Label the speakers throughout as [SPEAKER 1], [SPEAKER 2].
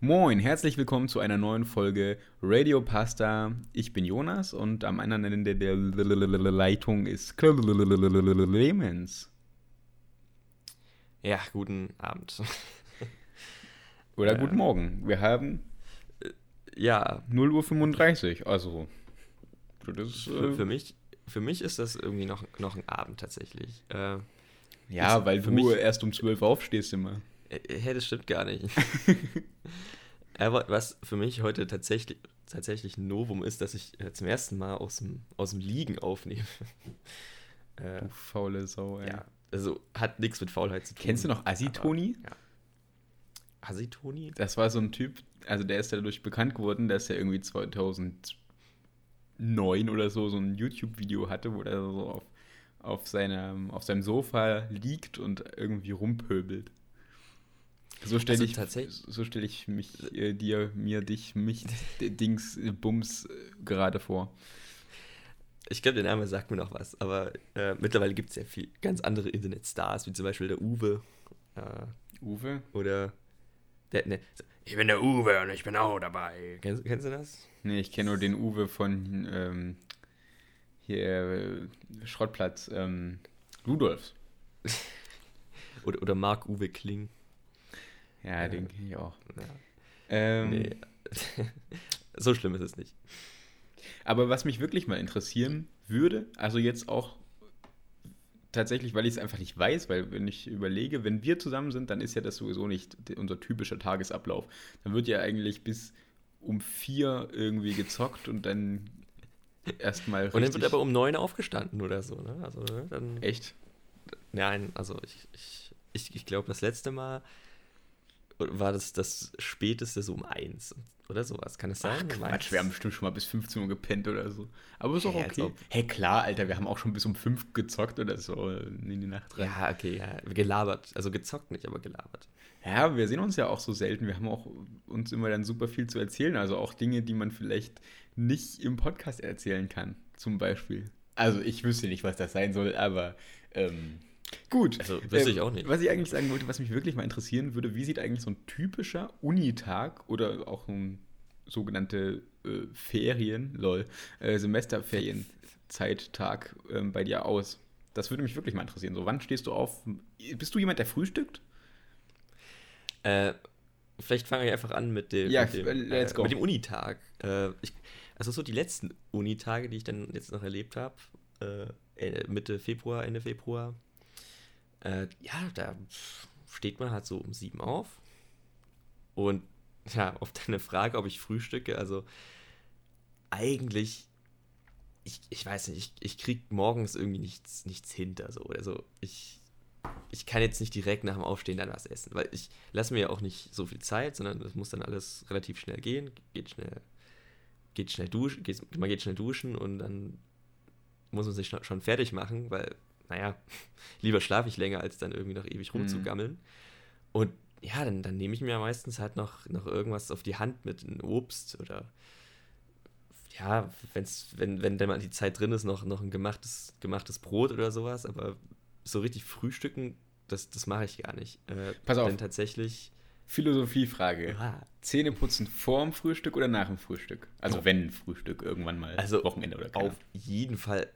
[SPEAKER 1] Moin, herzlich willkommen zu einer neuen Folge Radio Pasta. Ich bin Jonas und am anderen Ende der Leitung ist Clemens.
[SPEAKER 2] Ja, guten Abend.
[SPEAKER 1] Oder guten Morgen. Wir haben
[SPEAKER 2] Ja,
[SPEAKER 1] 0.35 Uhr, also. Das ist,
[SPEAKER 2] für,
[SPEAKER 1] äh,
[SPEAKER 2] für, mich, für mich ist das irgendwie noch, noch ein Abend tatsächlich. Äh,
[SPEAKER 1] ja, weil
[SPEAKER 2] für
[SPEAKER 1] du
[SPEAKER 2] mich-
[SPEAKER 1] erst um 12 Uhr aufstehst immer.
[SPEAKER 2] Äh, hey, das stimmt gar nicht. Aber was für mich heute tatsächlich, tatsächlich ein Novum ist, dass ich äh, zum ersten Mal aus dem, aus dem Liegen aufnehme. äh,
[SPEAKER 1] Du faule Sau, ey.
[SPEAKER 2] ja, also hat nichts mit Faulheit zu tun.
[SPEAKER 1] Kennst du noch Assi-Toni?
[SPEAKER 2] Aber, Ja. Asitoni?
[SPEAKER 1] Das war so ein Typ, also der ist dadurch bekannt geworden, dass er irgendwie 2009 oder so so ein YouTube-Video hatte, wo er so auf, auf, seinem, auf seinem Sofa liegt und irgendwie rumpöbelt. So stelle
[SPEAKER 2] Also
[SPEAKER 1] ich, so stell ich mich äh, dir, mir, dich, mich, Dings, Bums äh, gerade vor.
[SPEAKER 2] Ich glaube, der Name sagt mir noch was, aber äh, mittlerweile gibt es ja viel ganz andere Internetstars, wie zum Beispiel der Uwe äh,
[SPEAKER 1] Uwe?
[SPEAKER 2] oder der, ne, ich bin der Uwe und ich bin auch dabei. Kennst, kennst du das?
[SPEAKER 1] Nee, ich kenne nur den Uwe von ähm, hier äh, Schrottplatz, ähm, Rudolfs.
[SPEAKER 2] Oder, oder Marc-Uwe Kling.
[SPEAKER 1] Ja, den kenne ich auch.
[SPEAKER 2] Ja.
[SPEAKER 1] Ähm,
[SPEAKER 2] Nee. so schlimm ist es nicht.
[SPEAKER 1] Aber was mich wirklich mal interessieren würde, also jetzt auch tatsächlich, weil ich es einfach nicht weiß, weil wenn ich überlege, wenn wir zusammen sind, dann ist ja das sowieso nicht unser typischer Tagesablauf. Dann wird ja eigentlich bis um vier irgendwie gezockt und dann erstmal
[SPEAKER 2] Und dann wird aber um neun aufgestanden oder so, ne? Also, ne, dann.
[SPEAKER 1] Echt?
[SPEAKER 2] Nein, also ich, ich, ich, ich glaube, das letzte Mal war das das späteste so um eins oder sowas. Kann es sein?
[SPEAKER 1] Ach Quatsch, wir haben bestimmt schon mal bis 15 Uhr gepennt oder so. Aber ist auch
[SPEAKER 2] als
[SPEAKER 1] okay. Hey, klar, Alter, wir haben auch schon bis um fünf gezockt oder so in die Nacht rein.
[SPEAKER 2] Ja, okay, ja. Gelabert. Also gezockt nicht, aber gelabert.
[SPEAKER 1] Ja, wir sehen uns ja auch so selten. Wir haben auch uns immer dann super viel zu erzählen. Also auch Dinge, die man vielleicht nicht im Podcast erzählen kann, zum Beispiel. Also ich wüsste nicht, was das sein soll, aber ähm, gut.
[SPEAKER 2] Also, wüsste ich auch nicht.
[SPEAKER 1] Was ich eigentlich sagen wollte, was mich wirklich mal interessieren würde, wie sieht eigentlich so ein typischer Unitag oder auch ein sogenannte äh, Ferien, lol, äh, Semesterferien-Zeittag ähm, bei dir aus? Das würde mich wirklich mal interessieren. So, wann stehst du auf? Bist du jemand, der frühstückt?
[SPEAKER 2] Äh, vielleicht fange ich einfach an mit dem,
[SPEAKER 1] Ja,
[SPEAKER 2] mit dem,
[SPEAKER 1] äh, let's go.
[SPEAKER 2] mit dem Unitag. Äh, ich, also so die letzten Unitage, die ich dann jetzt noch erlebt habe, äh, Mitte Februar, Ende Februar, äh, ja, da steht man halt so um sieben auf. Und ja, auf deine Frage, ob ich frühstücke, also eigentlich, ich, ich weiß nicht, ich, ich krieg morgens irgendwie nichts, nichts hinter so. Also ich, ich kann jetzt nicht direkt nach dem Aufstehen dann was essen, weil ich lasse mir ja auch nicht so viel Zeit, sondern es muss dann alles relativ schnell gehen, geht schnell, geht schnell duschen, geht, man geht schnell duschen und dann muss man sich schon fertig machen, weil, naja, lieber schlafe ich länger, als dann irgendwie noch ewig rumzugammeln. Und ja, dann, dann nehme ich mir meistens halt noch, noch irgendwas auf die Hand mit, ein Obst oder ja, wenn's, wenn, wenn dann mal die Zeit drin ist, noch, noch ein gemachtes, gemachtes Brot oder sowas, aber so richtig frühstücken, das, das mache ich gar nicht. Äh,
[SPEAKER 1] Pass auf.
[SPEAKER 2] Denn tatsächlich,
[SPEAKER 1] Philosophiefrage.
[SPEAKER 2] ah,
[SPEAKER 1] Zähne putzen vor dem Frühstück oder nach dem Frühstück? Also
[SPEAKER 2] Oh.
[SPEAKER 1] wenn Frühstück irgendwann mal.
[SPEAKER 2] Also
[SPEAKER 1] Wochenende oder keine
[SPEAKER 2] auf jeden Fall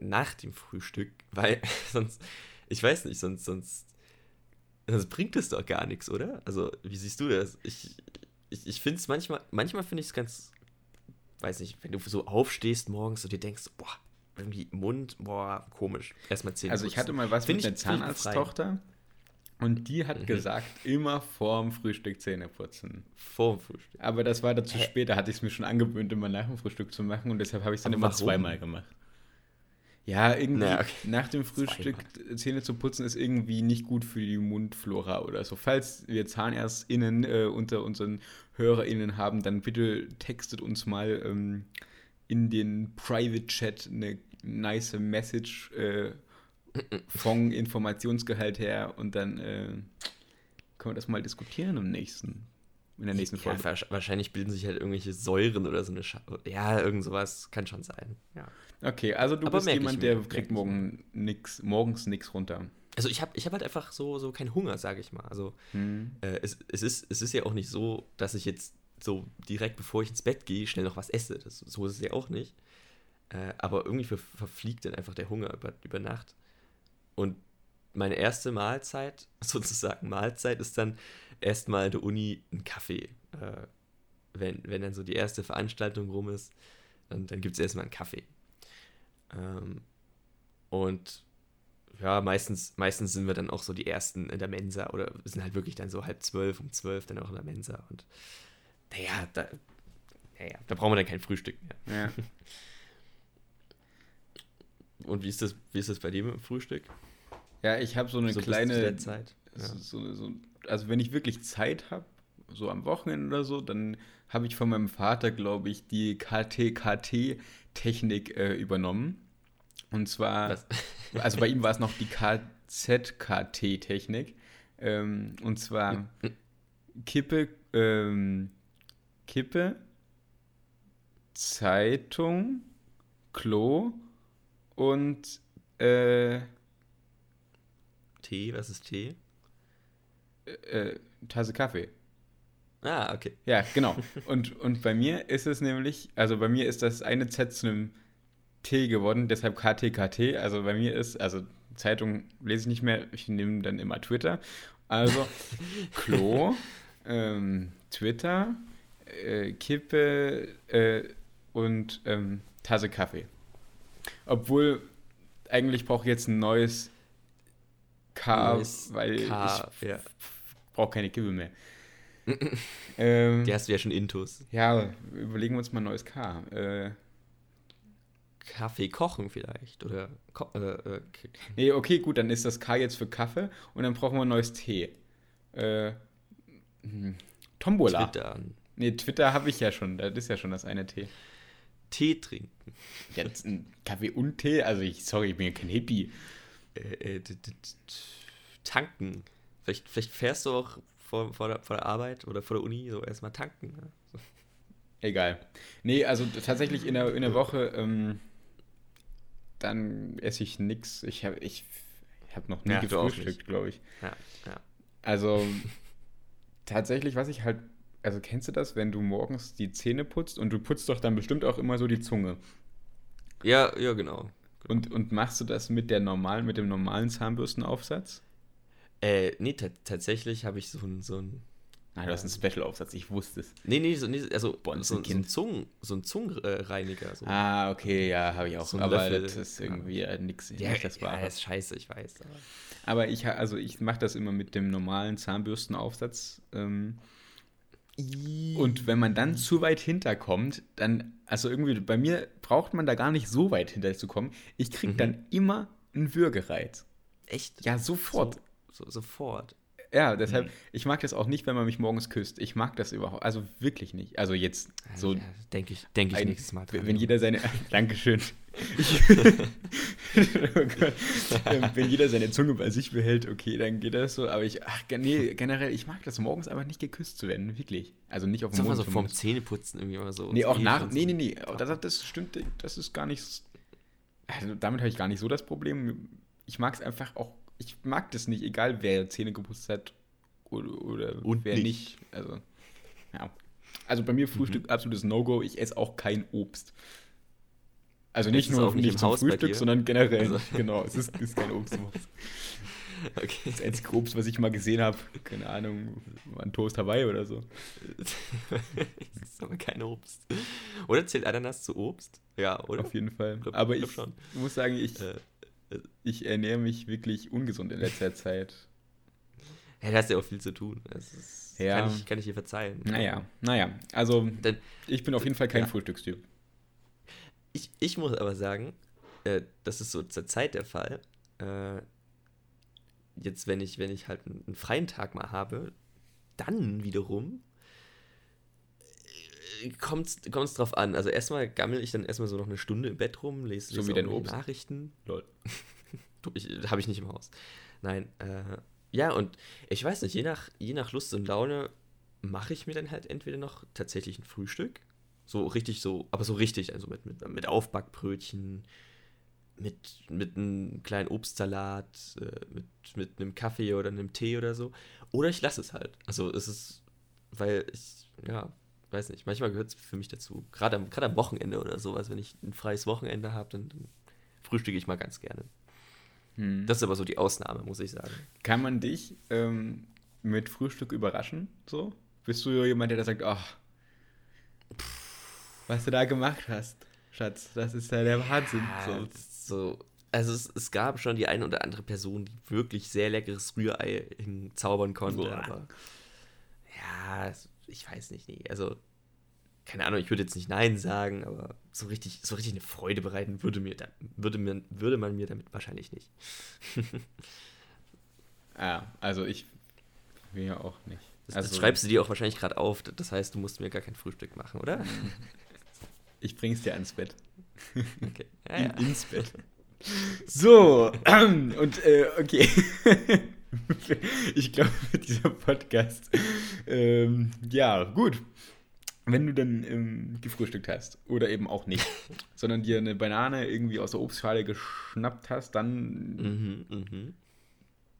[SPEAKER 2] nach dem Frühstück, weil sonst, ich weiß nicht, sonst, sonst, sonst bringt es doch gar nichts, oder? Also, wie siehst du das? Ich, ich, ich finde es manchmal, manchmal finde ich es ganz, weiß nicht, wenn du so aufstehst morgens und dir denkst, boah, irgendwie Mund, boah, komisch. Erstmal Zähne
[SPEAKER 1] Also ich hatte mal was
[SPEAKER 2] Find
[SPEAKER 1] mit einer. Zahnarzttochter und die hat
[SPEAKER 2] Mhm.
[SPEAKER 1] gesagt, immer vorm Frühstück Zähne putzen.
[SPEAKER 2] Vor dem Frühstück.
[SPEAKER 1] Aber das war dazu
[SPEAKER 2] Hä?
[SPEAKER 1] spät, da hatte ich es mir schon angewöhnt, immer nach dem Frühstück zu machen und deshalb habe ich es dann
[SPEAKER 2] Aber
[SPEAKER 1] immer
[SPEAKER 2] warum?
[SPEAKER 1] zweimal gemacht. Ja, irgendwie
[SPEAKER 2] Na, okay.
[SPEAKER 1] nach dem Frühstück Zähne zu putzen ist irgendwie nicht gut für die Mundflora oder so. Falls wir ZahnärztInnen äh, unter unseren HörerInnen haben, dann bitte textet uns mal ähm, in den Private Chat eine nice Message äh, von Informationsgehalt her und dann äh, können wir das mal diskutieren im nächsten, in der nächsten
[SPEAKER 2] Ja,
[SPEAKER 1] Folge.
[SPEAKER 2] wahrsch- wahrscheinlich bilden sich halt irgendwelche Säuren oder so eine Scha Ja, irgend sowas kann schon sein. Ja.
[SPEAKER 1] Okay, also du
[SPEAKER 2] Aber
[SPEAKER 1] bist jemand, der kriegt morgen nix, morgens nichts runter.
[SPEAKER 2] also ich habe ich hab halt einfach so, so keinen Hunger, sage ich mal. Also
[SPEAKER 1] Hm.
[SPEAKER 2] äh, es, es, ist, es ist ja auch nicht so, dass ich jetzt so direkt bevor ich ins Bett gehe, schnell noch was esse. Das, so ist es ja auch nicht. Äh, aber irgendwie ver verfliegt dann einfach der Hunger über, über Nacht. Und meine erste Mahlzeit, sozusagen Mahlzeit, ist dann erstmal der Uni ein Kaffee. Äh, wenn, wenn dann so die erste Veranstaltung rum ist, dann, dann gibt es erstmal einen Kaffee. Ähm, und ja, meistens, meistens sind wir dann auch so die Ersten in der Mensa oder sind halt wirklich dann so halb zwölf, um zwölf dann auch in der Mensa. Und naja, da, naja, da brauchen wir dann kein Frühstück mehr.
[SPEAKER 1] Ja.
[SPEAKER 2] Und wie ist das, wie ist das bei dir mit dem Frühstück?
[SPEAKER 1] ja, ich habe so eine
[SPEAKER 2] So
[SPEAKER 1] kleine.
[SPEAKER 2] Zeit. Ja.
[SPEAKER 1] So, so, also wenn ich wirklich Zeit habe, so am Wochenende oder so, dann habe ich von meinem Vater, glaube ich, die KT-KT-Technik äh, übernommen. Und zwar,
[SPEAKER 2] Was?
[SPEAKER 1] also bei ihm war es noch die KZ-KT-Technik. Ähm, und zwar Kippe, ähm, Kippe, Zeitung, Klo und äh,
[SPEAKER 2] Tee, was ist Tee?
[SPEAKER 1] Äh, Tasse Kaffee.
[SPEAKER 2] Ah, okay.
[SPEAKER 1] Ja, genau. Und, und bei mir ist es nämlich, also bei mir ist das eine Z zu einem T geworden, deshalb KTKT. Also bei mir ist, also Zeitung lese ich nicht mehr, ich nehme dann immer Twitter. Also Klo, ähm, Twitter, äh, Kippe äh, und ähm, Tasse Kaffee. Obwohl, eigentlich brauche ich jetzt ein neues K,
[SPEAKER 2] Neues
[SPEAKER 1] weil
[SPEAKER 2] K,
[SPEAKER 1] ich
[SPEAKER 2] ja.
[SPEAKER 1] Brauche keine Kippe mehr. ähm,
[SPEAKER 2] Die hast du ja schon intus.
[SPEAKER 1] ja, überlegen wir uns mal ein neues K. Äh,
[SPEAKER 2] Kaffee kochen vielleicht. Oder ko äh, äh,
[SPEAKER 1] nee, okay, gut, dann ist das K jetzt für Kaffee und dann brauchen wir ein neues T. Äh, hm, Tombola.
[SPEAKER 2] Twitter.
[SPEAKER 1] Nee, Twitter habe ich ja schon, das ist ja schon das eine T.
[SPEAKER 2] Tee trinken.
[SPEAKER 1] Jetzt ein Kaffee und Tee, also ich, sorry, ich bin ja kein Hippie.
[SPEAKER 2] Äh, äh, tanken. Vielleicht, vielleicht fährst du auch vor, vor, der, vor der Arbeit oder vor der Uni so erstmal tanken. Ne? So.
[SPEAKER 1] Egal. Nee, also tatsächlich in der, in der Woche, ähm, dann esse ich nix. Ich habe ich hab noch nie
[SPEAKER 2] Ja,
[SPEAKER 1] gefrühstückt, glaube ich.
[SPEAKER 2] Ja, ja.
[SPEAKER 1] Also tatsächlich, was ich halt, also kennst du das, wenn du morgens die Zähne putzt und du putzt doch dann bestimmt auch immer so die Zunge.
[SPEAKER 2] Ja, ja, genau.
[SPEAKER 1] Und, und machst du das mit der normalen, mit dem normalen Zahnbürstenaufsatz?
[SPEAKER 2] Äh, nee, ta- tatsächlich habe ich so ein, so ein.
[SPEAKER 1] Nein, du hast einen Special-Aufsatz, ich wusste es.
[SPEAKER 2] Nee, nee, so, nee also so, so, ein. Zungen, so ein Zungenreiniger. So.
[SPEAKER 1] Ah, okay, ja, habe ich auch.
[SPEAKER 2] So ein
[SPEAKER 1] aber
[SPEAKER 2] Löffel,
[SPEAKER 1] das ist
[SPEAKER 2] ja.
[SPEAKER 1] irgendwie äh, nix,
[SPEAKER 2] ja,
[SPEAKER 1] nicht das
[SPEAKER 2] ja,
[SPEAKER 1] Wahre.
[SPEAKER 2] das ist scheiße, ich weiß. Aber
[SPEAKER 1] Aber ich, also ich mache das immer mit dem normalen Zahnbürstenaufsatz. Ähm, und wenn man dann zu weit hinterkommt, dann, also irgendwie, bei mir braucht man da gar nicht so weit hinter zu kommen. Ich kriege
[SPEAKER 2] Mhm.
[SPEAKER 1] dann immer einen Würgereiz.
[SPEAKER 2] Echt?
[SPEAKER 1] Ja, sofort.
[SPEAKER 2] So, so, sofort.
[SPEAKER 1] Ja, deshalb,
[SPEAKER 2] Mhm.
[SPEAKER 1] ich mag das auch nicht, wenn man mich morgens küsst. Ich mag das überhaupt, also wirklich nicht. Also jetzt so,
[SPEAKER 2] ja, denke ich, denk ich
[SPEAKER 1] ein,
[SPEAKER 2] nächstes Mal dran.
[SPEAKER 1] wenn jeder seine, Dankeschön. Oh Gott. Ähm, wenn jeder seine Zunge bei sich behält, okay, dann geht das so. Aber ich, ach, nee, generell, ich mag das morgens einfach nicht geküsst zu werden, wirklich. Also nicht auf dem Mund.
[SPEAKER 2] so vorm. Zähneputzen irgendwie mal so.
[SPEAKER 1] Nee, auch
[SPEAKER 2] Zähne
[SPEAKER 1] nach. Nee, nee, nee. Das, das stimmt, das ist gar nicht. Also damit habe ich gar nicht so das Problem. Ich mag es einfach auch. Ich mag das nicht, egal wer Zähne geputzt hat oder, oder
[SPEAKER 2] Und
[SPEAKER 1] wer
[SPEAKER 2] nicht.
[SPEAKER 1] nicht. Also, ja. Also bei mir Frühstück
[SPEAKER 2] Mhm.
[SPEAKER 1] absolutes No-Go. Ich esse auch kein Obst. Also nicht nur
[SPEAKER 2] auch nicht
[SPEAKER 1] zum
[SPEAKER 2] Haus
[SPEAKER 1] Frühstück, sondern generell.
[SPEAKER 2] Also-
[SPEAKER 1] Genau, es ist, ist kein Obst.
[SPEAKER 2] Okay.
[SPEAKER 1] Das einzige Obst, was ich mal gesehen habe, keine Ahnung, war ein Toast Hawaii oder so.
[SPEAKER 2] das ist aber kein Obst. Oder zählt Ananas zu Obst? Ja, oder?
[SPEAKER 1] Auf jeden Fall.
[SPEAKER 2] Glaub-
[SPEAKER 1] Aber
[SPEAKER 2] glaub
[SPEAKER 1] ich
[SPEAKER 2] schon.
[SPEAKER 1] muss sagen, ich,
[SPEAKER 2] Äh,
[SPEAKER 1] ich ernähre mich wirklich ungesund in letzter Zeit.
[SPEAKER 2] ja, da hast ja auch viel zu tun. Das ist,
[SPEAKER 1] Ja.
[SPEAKER 2] kann, ich, kann ich dir verzeihen.
[SPEAKER 1] Naja, naja. Also,
[SPEAKER 2] Denn
[SPEAKER 1] ich bin auf jeden Fall kein
[SPEAKER 2] Ja.
[SPEAKER 1] Frühstückstyp.
[SPEAKER 2] ich, ich muss aber sagen, äh, das ist so zur Zeit der Fall. Äh, jetzt, wenn ich, wenn ich halt einen, einen freien Tag mal habe, dann wiederum kommt es drauf an. Also erstmal gammel ich dann erstmal so noch eine Stunde im Bett rum, lese,
[SPEAKER 1] So wie dein Obst.
[SPEAKER 2] Nachrichten.
[SPEAKER 1] Lol.
[SPEAKER 2] Habe ich nicht im Haus. Nein, äh, ja, und ich weiß nicht, je nach, je nach Lust und Laune mache ich mir dann halt entweder noch tatsächlich ein Frühstück. So richtig so, aber so richtig, also mit, mit, mit Aufbackbrötchen, mit, mit einem kleinen Obstsalat, äh, mit, mit einem Kaffee oder einem Tee oder so. Oder ich lasse es halt. Also es ist, weil ich, ja, weiß nicht, manchmal gehört es für mich dazu. Gerade am, gerade am Wochenende oder sowas, wenn ich ein freies Wochenende habe, dann, dann frühstücke ich mal ganz gerne. Hm. Das ist aber so die Ausnahme, muss ich sagen.
[SPEAKER 1] Kann man dich ähm, mit Frühstück überraschen? So? Bist du jemand, der da sagt, ach, was du da gemacht hast, Schatz, das ist ja der Wahnsinn.
[SPEAKER 2] Ja, so. so. Also es, es, gab schon die eine oder andere Person, die wirklich sehr leckeres Rührei hinzaubern konnte, Boah. aber ja, ich weiß nicht, nee. Also, keine Ahnung, ich würde jetzt nicht Nein sagen, aber so richtig, so richtig eine Freude bereiten würde mir da, würde mir, würde man mir damit wahrscheinlich nicht.
[SPEAKER 1] ja, also ich will ja auch nicht.
[SPEAKER 2] Das,
[SPEAKER 1] also,
[SPEAKER 2] das schreibst du dir auch wahrscheinlich gerade auf, das heißt, du musst mir gar kein Frühstück machen, oder?
[SPEAKER 1] Ich bring's dir ans Bett.
[SPEAKER 2] Okay. Ja,
[SPEAKER 1] In, ja. Ins Bett. So, und äh, okay. ich glaube, dieser Podcast. Ähm, ja, gut. Wenn du dann ähm, gefrühstückt hast oder eben auch nicht, sondern dir eine Banane irgendwie aus der Obstschale geschnappt hast, dann.
[SPEAKER 2] Mhm, mh.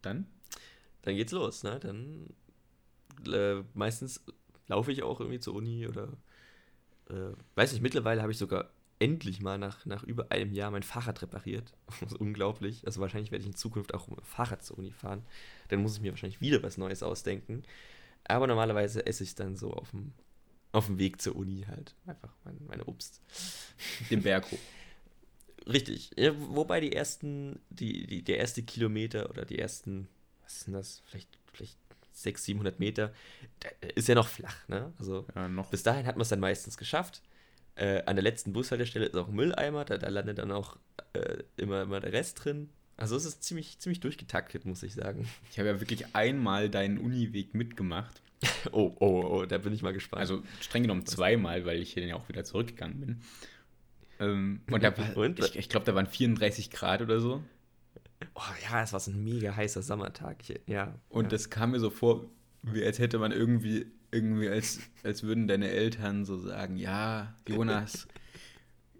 [SPEAKER 1] Dann?
[SPEAKER 2] Dann geht's los, ne? Dann äh, meistens laufe ich auch irgendwie zur Uni oder äh, weiß nicht, mittlerweile habe ich sogar endlich mal nach, nach über einem Jahr mein Fahrrad repariert. Das ist unglaublich. Also wahrscheinlich werde ich in Zukunft auch mit dem Fahrrad zur Uni fahren. Dann muss ich mir wahrscheinlich wieder was Neues ausdenken. Aber normalerweise esse ich dann so auf dem, auf dem Weg zur Uni halt. Einfach mein, meine Obst.
[SPEAKER 1] Den Berg hoch.
[SPEAKER 2] Richtig. Ja, wobei die ersten, die, die, der erste Kilometer oder die ersten, was denn das? Vielleicht, vielleicht 600, 700 Meter, ist ja noch flach, ne? Also
[SPEAKER 1] ja,
[SPEAKER 2] bis dahin hat man es dann meistens geschafft. Äh, an der letzten Bushaltestelle ist auch ein Mülleimer, da, da landet dann auch äh, immer, immer der Rest drin. Also es ist ziemlich, ziemlich durchgetaktet, muss ich sagen.
[SPEAKER 1] Ich habe ja wirklich einmal deinen Uniweg mitgemacht.
[SPEAKER 2] oh, oh, oh, da bin ich mal gespannt.
[SPEAKER 1] Also streng genommen zweimal, weil ich hier dann ja auch wieder zurückgegangen bin. Ähm, und, da war, und? ich, ich glaube, da waren 34 Grad oder so.
[SPEAKER 2] Oh ja, es war so ein mega heißer Sommertag. Ja.
[SPEAKER 1] Und
[SPEAKER 2] ja.
[SPEAKER 1] das kam mir so vor, wie als hätte man irgendwie, irgendwie als, als würden deine Eltern so sagen, ja, Jonas,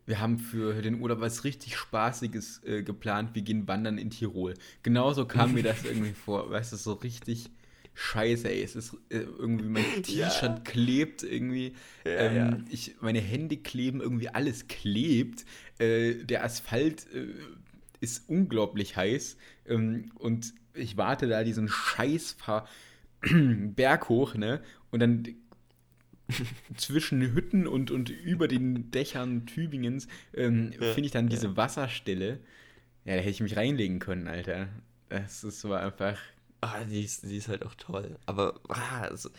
[SPEAKER 1] wir haben für den Urlaub was richtig Spaßiges äh, geplant, wir gehen wandern in Tirol. Genauso kam mir das irgendwie vor, weißt du, so richtig scheiße, ey, es ist äh, irgendwie, mein T-Shirt ja. klebt irgendwie, ja, ähm, ja. Ich, meine Hände kleben, irgendwie alles klebt, äh, der Asphalt äh, ist unglaublich heiß ähm, und ich warte da diesen scheiß Berg hoch, ne? Und dann zwischen Hütten und, und über den Dächern Tübingens ähm, ja, finde ich dann diese ja. Wasserstelle. Ja, da hätte ich mich reinlegen können, Alter. Das ist so einfach.
[SPEAKER 2] Ah, die ist, die ist halt auch toll. Aber ah, also,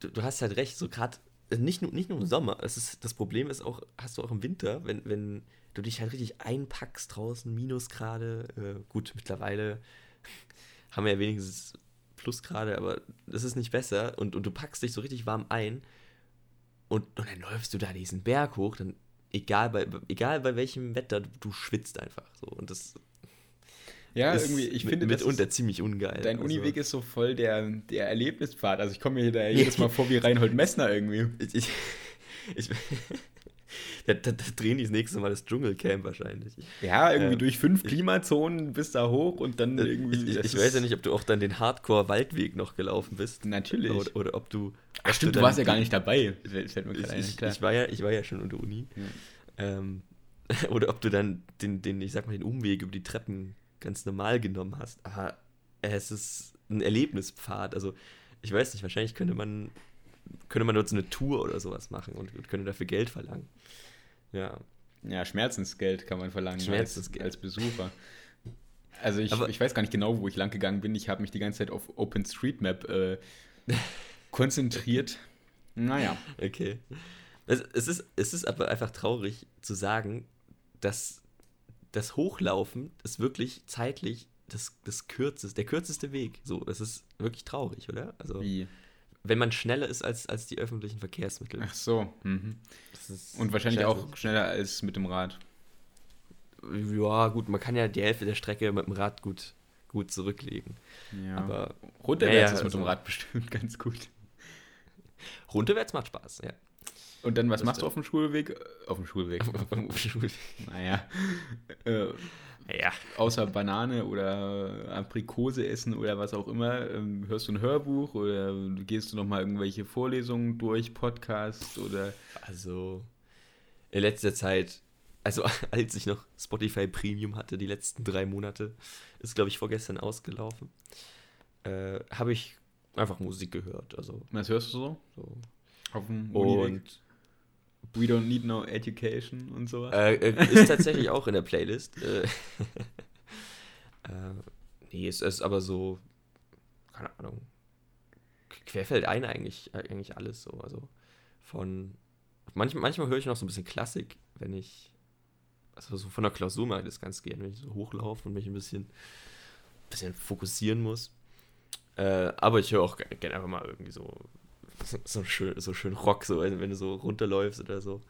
[SPEAKER 2] du, du, hast halt recht, so gerade nicht, nicht nur im Sommer. Es ist, das Problem ist auch, hast du auch im Winter, wenn, wenn du dich halt richtig einpackst draußen, Minusgrade. Äh, gut, mittlerweile haben wir ja wenigstens Plusgrade, aber das ist nicht besser. Und, und du packst dich so richtig warm ein und, und dann läufst du da diesen Berg hoch, dann egal bei, egal bei welchem Wetter, du, schwitzt einfach so. Und das
[SPEAKER 1] ja, irgendwie, ich finde
[SPEAKER 2] mit, mitunter ziemlich ungeil.
[SPEAKER 1] Dein also. Uniweg ist so voll der, der Erlebnispfad. Also ich komme mir da jedes Mal vor wie Reinhold Messner irgendwie.
[SPEAKER 2] Ich, ich, ich, da, da, da, drehen die das nächste Mal das Dschungelcamp wahrscheinlich.
[SPEAKER 1] Ja, irgendwie ähm, durch fünf Klimazonen bis da hoch und dann äh, irgendwie.
[SPEAKER 2] Ich, ich weiß ja nicht, ob du auch dann den Hardcore-Waldweg noch gelaufen bist.
[SPEAKER 1] Natürlich.
[SPEAKER 2] Oder, oder ob du.
[SPEAKER 1] Ach stimmt, du, du warst ja gar nicht dabei.
[SPEAKER 2] Ich, ich, ich, war ja, ich war ja schon unter Uni. Ja. Ähm, oder ob du dann den, den, ich sag mal, den Umweg über die Treppen ganz normal genommen hast. Aber es ist ein Erlebnispfad. Also, ich weiß nicht, wahrscheinlich könnte man könnte man dort so eine Tour oder sowas machen und könnte dafür Geld verlangen. Ja.
[SPEAKER 1] Ja, Schmerzensgeld kann man verlangen
[SPEAKER 2] Schmerzensgeld.
[SPEAKER 1] Als, als Besucher. Also ich, ich weiß gar nicht genau, wo ich lang gegangen bin. Ich habe mich die ganze Zeit auf OpenStreetMap äh, konzentriert. Naja.
[SPEAKER 2] Okay. Es, es, ist, es ist aber einfach traurig zu sagen, dass das Hochlaufen ist wirklich zeitlich das, das kürzeste, der kürzeste Weg. So, das ist wirklich traurig, oder?
[SPEAKER 1] Also, Wie?
[SPEAKER 2] Wenn man schneller ist als, als die öffentlichen Verkehrsmittel.
[SPEAKER 1] Ach so. Mhm. Und wahrscheinlich auch schneller als mit dem Rad.
[SPEAKER 2] Ja, gut, man kann ja die Hälfte der Strecke mit dem Rad gut, gut zurücklegen.
[SPEAKER 1] Ja.
[SPEAKER 2] Aber
[SPEAKER 1] runterwärts ja, ist mit also, dem Rad bestimmt ganz gut.
[SPEAKER 2] Runterwärts macht Spaß, ja.
[SPEAKER 1] Und dann, was machst du auf dem Schulweg? Auf dem Schulweg. auf dem Schulweg. Naja. Ja. Außer Banane oder Aprikose essen oder was auch immer, ähm, hörst du ein Hörbuch oder gehst du nochmal irgendwelche Vorlesungen durch, Podcasts oder.
[SPEAKER 2] Also, in letzter Zeit, also als ich noch Spotify Premium hatte, die letzten drei Monate, ist glaube ich vorgestern ausgelaufen, äh, habe ich einfach Musik gehört. Also,
[SPEAKER 1] was hörst du so?
[SPEAKER 2] so.
[SPEAKER 1] Auf dem Und We Don't Need No Education und sowas.
[SPEAKER 2] Äh, äh, ist tatsächlich auch in der Playlist. Äh, äh, nee, es ist aber so, keine Ahnung, querfällt ein eigentlich, eigentlich alles so. Also von, manchmal, manchmal höre ich noch so ein bisschen Klassik, wenn ich, also so von der Klausur mag ich das ganz gerne, wenn ich so hochlaufe und mich ein bisschen, bisschen fokussieren muss. Äh, aber ich höre auch gerne einfach mal irgendwie so so schön, so schön Rock, so wenn du so runterläufst oder so.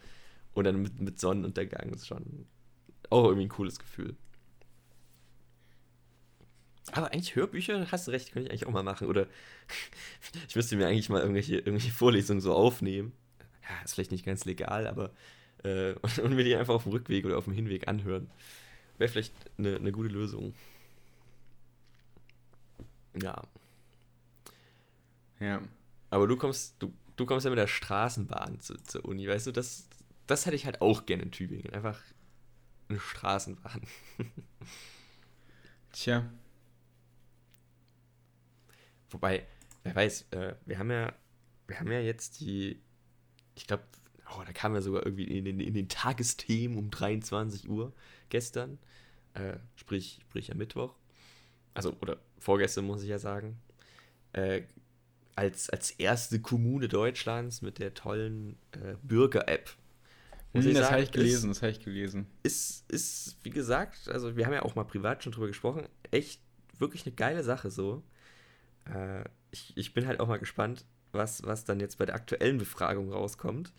[SPEAKER 2] Und dann mit, mit Sonnenuntergang ist schon auch irgendwie ein cooles Gefühl. Aber eigentlich Hörbücher, hast du recht, könnte ich eigentlich auch mal machen. Oder ich müsste mir eigentlich mal irgendwelche, irgendwelche Vorlesungen so aufnehmen. Ja, ist vielleicht nicht ganz legal, aber äh, und, und, mir die einfach auf dem Rückweg oder auf dem Hinweg anhören. Wäre vielleicht eine, eine gute Lösung. Ja.
[SPEAKER 1] Ja.
[SPEAKER 2] Aber du kommst, du, du kommst ja mit der Straßenbahn zu, zur Uni, weißt du, das, das hätte ich halt auch gerne in Tübingen. Einfach eine Straßenbahn.
[SPEAKER 1] Tja.
[SPEAKER 2] Wobei, wer weiß, äh, wir haben ja, wir haben ja jetzt die, ich glaube, oh, da kam ja sogar irgendwie in den, in den Tagesthemen um 23 Uhr gestern, äh, sprich, sprich am Mittwoch, also, oder vorgestern muss ich ja sagen, äh, als, als erste Kommune Deutschlands mit der tollen äh, Bürger-App.
[SPEAKER 1] Hm, das habe ich gelesen, ist, das habe ich gelesen.
[SPEAKER 2] Ist, ist, wie gesagt, also wir haben ja auch mal privat schon drüber gesprochen, echt wirklich eine geile Sache so. Äh, ich, ich bin halt auch mal gespannt, was, was dann jetzt bei der aktuellen Befragung rauskommt.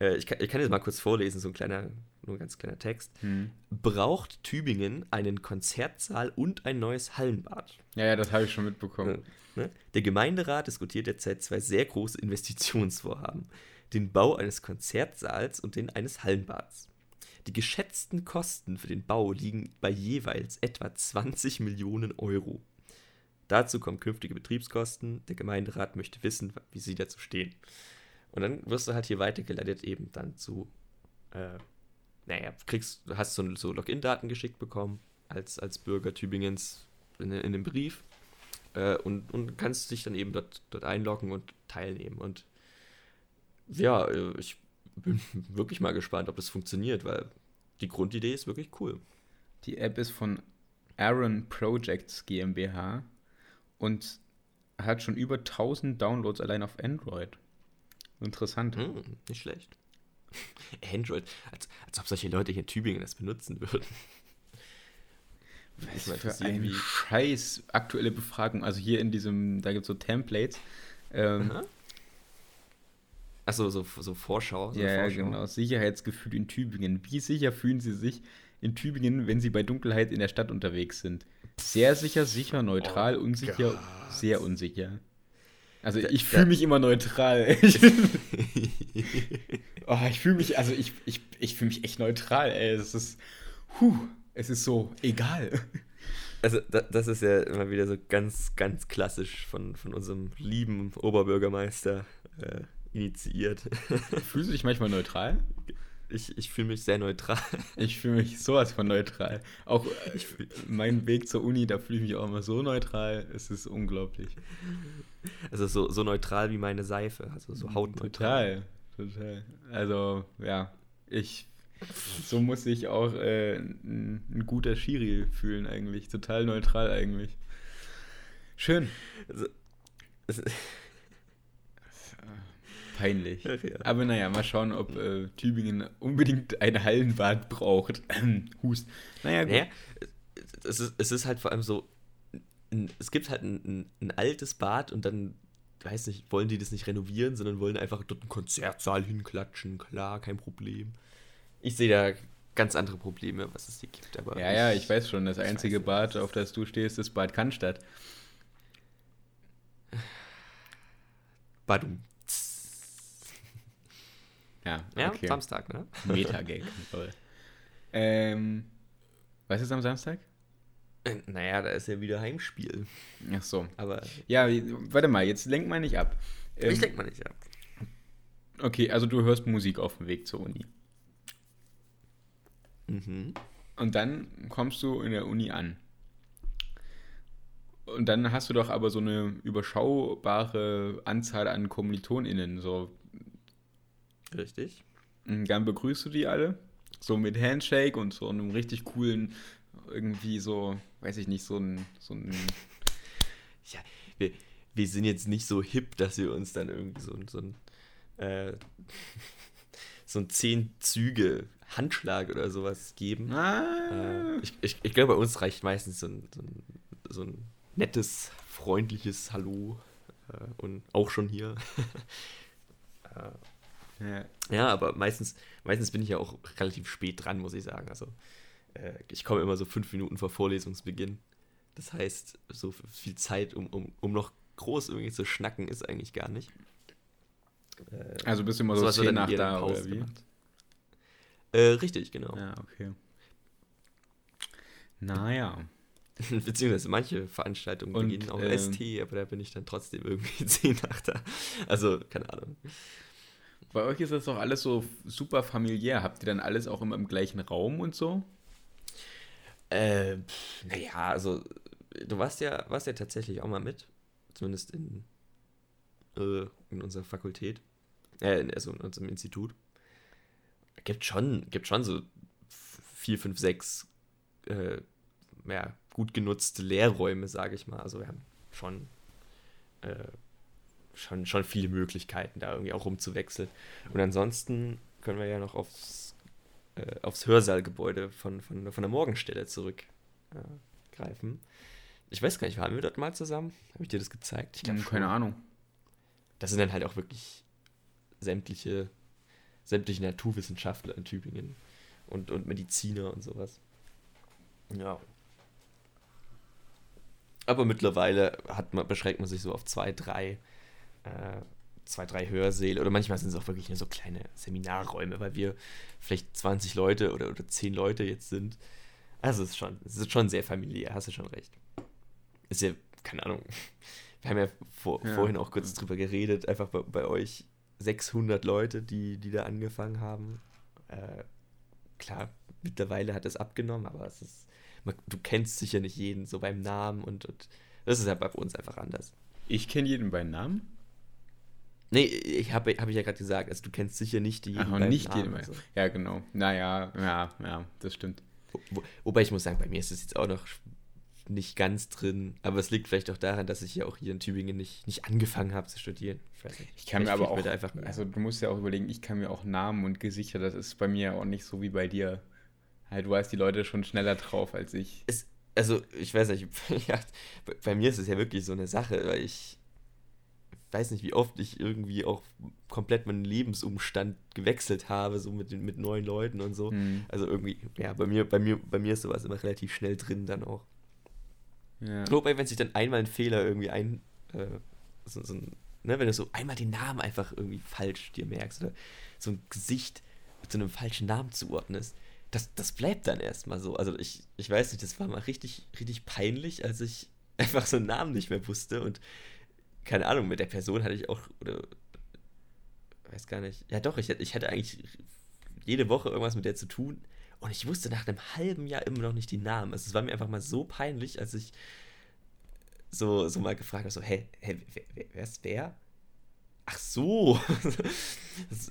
[SPEAKER 2] Äh, ich, kann, ich kann jetzt mal kurz vorlesen, so ein kleiner, nur ein ganz kleiner Text. Hm. Braucht Tübingen einen Konzertsaal und ein neues Hallenbad?
[SPEAKER 1] Ja, ja, das habe ich schon mitbekommen.
[SPEAKER 2] Ne? Der Gemeinderat diskutiert derzeit zwei sehr große Investitionsvorhaben: den Bau eines Konzertsaals und den eines Hallenbads. Die geschätzten Kosten für den Bau liegen bei jeweils etwa 20 Millionen Euro. Dazu kommen künftige Betriebskosten. Der Gemeinderat möchte wissen, wie sie dazu stehen. Und dann wirst du halt hier weitergeleitet eben dann zu, äh, naja, kriegst, hast so, so Login-Daten geschickt bekommen als, als Bürger Tübingens in, in dem Brief äh, und, und kannst dich dann eben dort, dort einloggen und teilnehmen. Und ja, äh, ich bin wirklich mal gespannt, ob das funktioniert, weil die Grundidee ist wirklich cool.
[SPEAKER 1] Die App ist von Aaron Projects GmbH und hat schon über 1000 Downloads allein auf Android. Interessant.
[SPEAKER 2] Hm, nicht schlecht. Android, als, als ob solche Leute hier in Tübingen das benutzen würden.
[SPEAKER 1] Was für ein wie... Scheiß aktuelle Befragung. Also hier in diesem, da gibt es so Templates. Ähm,
[SPEAKER 2] Achso, so, so Vorschau. So
[SPEAKER 1] ja,
[SPEAKER 2] Vorschau.
[SPEAKER 1] genau. Sicherheitsgefühl in Tübingen. Wie sicher fühlen Sie sich in Tübingen, wenn Sie bei Dunkelheit in der Stadt unterwegs sind? Sehr sicher, sicher, neutral, oh unsicher, Gott. sehr unsicher. Also ich fühle mich immer neutral. oh, ich fühle mich, also ich, ich, ich fühle mich echt neutral, ey. Es ist, huh, es ist so egal.
[SPEAKER 2] Also das ist ja immer wieder so ganz, ganz klassisch von, von unserem lieben Oberbürgermeister äh, initiiert.
[SPEAKER 1] Fühlst du dich manchmal neutral?
[SPEAKER 2] Ich, ich fühle mich sehr neutral.
[SPEAKER 1] Ich fühle mich sowas von neutral. Auch äh, fühl, mein Weg zur Uni, da fühle ich mich auch immer so neutral. Es ist unglaublich.
[SPEAKER 2] Also so, so neutral wie meine Seife, also so
[SPEAKER 1] hautneutral. Total, total. Also ja, ich so muss sich auch äh, ein, ein, guter Schiri fühlen eigentlich. Total neutral eigentlich. Schön. Also, Peinlich. Ach, ja. Aber naja, mal schauen, ob äh, Tübingen unbedingt ein Hallenbad braucht. Hust.
[SPEAKER 2] Naja, gut. Naja, es, ist, es ist halt vor allem so, es gibt halt ein, ein, ein altes Bad und dann weiß nicht, wollen die das nicht renovieren, sondern wollen einfach dort einen Konzertsaal hinklatschen. Klar, kein Problem. Ich sehe da ganz andere Probleme, was es hier gibt. Aber
[SPEAKER 1] ja, ja, ich weiß schon. Das einzige Bad, auf das du stehst, ist Bad Cannstatt.
[SPEAKER 2] Badum.
[SPEAKER 1] Ja,
[SPEAKER 2] Ja,
[SPEAKER 1] okay.
[SPEAKER 2] Samstag, ne?
[SPEAKER 1] Metagag. Ähm, was ist am Samstag?
[SPEAKER 2] Äh, Naja, da ist ja wieder Heimspiel.
[SPEAKER 1] Ach so.
[SPEAKER 2] Aber
[SPEAKER 1] Ja, warte mal, jetzt lenk mal nicht ab. Ähm,
[SPEAKER 2] ich denke mal nicht, ja.
[SPEAKER 1] okay, also du hörst Musik auf dem Weg zur Uni.
[SPEAKER 2] Mhm.
[SPEAKER 1] Und dann kommst du in der Uni an. Und dann hast du doch aber so eine überschaubare Anzahl an KommilitonInnen. So,
[SPEAKER 2] Richtig.
[SPEAKER 1] Und dann begrüßt du die alle. So mit Handshake und so einem richtig coolen, irgendwie so, weiß ich nicht, so ein, so ein
[SPEAKER 2] Ja, wir, wir sind jetzt nicht so hip, dass wir uns dann irgendwie so, ein- so ein äh, so ein zehn Züge Handschlag oder sowas geben.
[SPEAKER 1] Ah,
[SPEAKER 2] Äh, ich ich, ich glaube, bei uns reicht meistens so ein, so ein, so ein nettes, freundliches Hallo äh, und auch schon hier.
[SPEAKER 1] ja.
[SPEAKER 2] ja, aber meistens, meistens bin ich ja auch relativ spät dran, muss ich sagen. Also äh, ich komme immer so fünf Minuten vor Vorlesungsbeginn. Das heißt, so viel Zeit, um, um, um noch groß irgendwie zu schnacken, ist eigentlich gar nicht. Äh,
[SPEAKER 1] Also bist du immer so zehn nach da, oder wie?
[SPEAKER 2] gemacht. Äh, richtig, genau.
[SPEAKER 1] Ja, okay. Naja.
[SPEAKER 2] Beziehungsweise manche Veranstaltungen
[SPEAKER 1] Und,
[SPEAKER 2] beginnen auch
[SPEAKER 1] ähm,
[SPEAKER 2] ST, aber da bin ich dann trotzdem irgendwie 10 nach da. Also, keine Ahnung.
[SPEAKER 1] Bei euch ist das doch alles so super familiär. Habt ihr dann alles auch immer im gleichen Raum und so?
[SPEAKER 2] Äh, naja, also, du warst ja, warst ja tatsächlich auch mal mit. Zumindest in, äh, in unserer Fakultät. Äh, also in unserem Institut. Gibt schon, gibt schon so vier, fünf, sechs äh, ja, gut genutzte Lehrräume, sage ich mal. Also wir haben schon, äh, schon, schon viele Möglichkeiten, da irgendwie auch rumzuwechseln. Und ansonsten können wir ja noch aufs, äh, aufs Hörsaalgebäude von, von, von der Morgenstelle zurückgreifen. ich weiß gar nicht, waren wir dort mal zusammen? Habe ich dir das gezeigt? Ich glaub
[SPEAKER 1] Hm, keine Ahnung.
[SPEAKER 2] Das sind dann halt auch wirklich sämtliche, sämtliche Naturwissenschaftler in Tübingen und, und Mediziner und sowas. Ja. Aber mittlerweile hat man, beschränkt man sich so auf zwei, drei, äh, zwei, drei Hörsäle oder manchmal sind es auch wirklich nur so kleine Seminarräume, weil wir vielleicht 20 Leute oder, oder 10 Leute jetzt sind. Also es ist schon, es ist schon sehr familiär, hast du schon recht. Ist ja, keine Ahnung, wir haben ja, vor,
[SPEAKER 1] Ja.
[SPEAKER 2] vorhin auch kurz drüber geredet, einfach bei, bei euch 600 Leute, die, die da angefangen haben. Äh, klar, mittlerweile hat es abgenommen, aber es ist, man, du kennst sicher nicht jeden so beim Namen und, und das ist ja bei uns einfach anders.
[SPEAKER 1] Ich kenne jeden bei Namen.
[SPEAKER 2] Nee, ich habe hab ich ja gerade gesagt, also du kennst sicher nicht die
[SPEAKER 1] Ach, nicht jeden bei. Ja, genau. Naja, ja, ja, das stimmt.
[SPEAKER 2] Wo, wo, wobei ich muss sagen, bei mir ist es jetzt auch noch nicht ganz drin, aber es liegt vielleicht auch daran, dass ich ja auch hier in Tübingen nicht, nicht angefangen habe zu studieren. Ich, weiß nicht.
[SPEAKER 1] Ich kann mir aber auch,
[SPEAKER 2] einfach mehr.
[SPEAKER 1] also du musst ja auch überlegen, ich kann mir auch Namen und Gesichter, das ist bei mir auch nicht so wie bei dir. Halt, du hast die Leute schon schneller drauf als ich.
[SPEAKER 2] es, also ich weiß nicht, bei mir ist es ja wirklich so eine Sache, weil ich weiß nicht, wie oft ich irgendwie auch komplett meinen Lebensumstand gewechselt habe, so mit, mit neuen Leuten und so.
[SPEAKER 1] Hm,
[SPEAKER 2] Also irgendwie, ja, bei mir, bei mir, bei mir ist sowas immer relativ schnell drin dann auch.
[SPEAKER 1] ja.
[SPEAKER 2] Wobei, wenn sich dann einmal ein Fehler irgendwie ein, äh, so, so ne, wenn du so einmal den Namen einfach irgendwie falsch dir merkst oder so ein Gesicht zu einem falschen Namen zuordnest, das, das bleibt dann erstmal so. Also ich, ich weiß nicht, das war mal richtig, richtig peinlich, als ich einfach so einen Namen nicht mehr wusste und keine Ahnung, mit der Person hatte ich auch, oder weiß gar nicht, ja doch, ich, ich hatte eigentlich jede Woche irgendwas mit der zu tun und ich wusste nach einem halben Jahr immer noch nicht die Namen. Also es war mir einfach mal so peinlich, als ich so, so mal gefragt habe, so, hä wer, wer, wer ist wer? Ach so.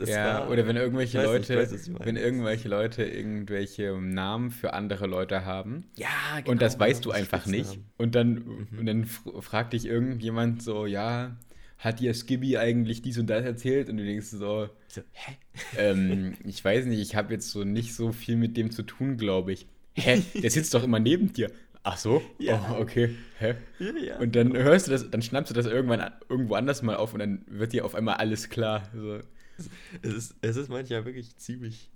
[SPEAKER 1] Ja,
[SPEAKER 2] war-
[SPEAKER 1] oder wenn irgendwelche
[SPEAKER 2] nicht,
[SPEAKER 1] Leute,
[SPEAKER 2] du
[SPEAKER 1] wenn irgendwelche Leute irgendwelche Namen für andere Leute haben
[SPEAKER 2] ja,
[SPEAKER 1] und das
[SPEAKER 2] genau,
[SPEAKER 1] weißt du
[SPEAKER 2] genau,
[SPEAKER 1] einfach nicht und dann,
[SPEAKER 2] Mhm.
[SPEAKER 1] und dann fr- fragt dich irgendjemand so, ja, hat dir Skibby eigentlich dies und das erzählt? Und du denkst so,
[SPEAKER 2] So, hä?
[SPEAKER 1] ähm, ich weiß nicht, ich habe jetzt so nicht so viel mit dem zu tun, glaube ich. Hä? Der sitzt doch immer neben dir. Ach so?
[SPEAKER 2] Ja.
[SPEAKER 1] Oh, okay. Hä?
[SPEAKER 2] Ja, ja.
[SPEAKER 1] Und dann hörst du das, dann schnappst du das irgendwann an- irgendwo anders mal auf und dann wird dir auf einmal alles klar. So.
[SPEAKER 2] es, ist, es ist manchmal wirklich ziemlich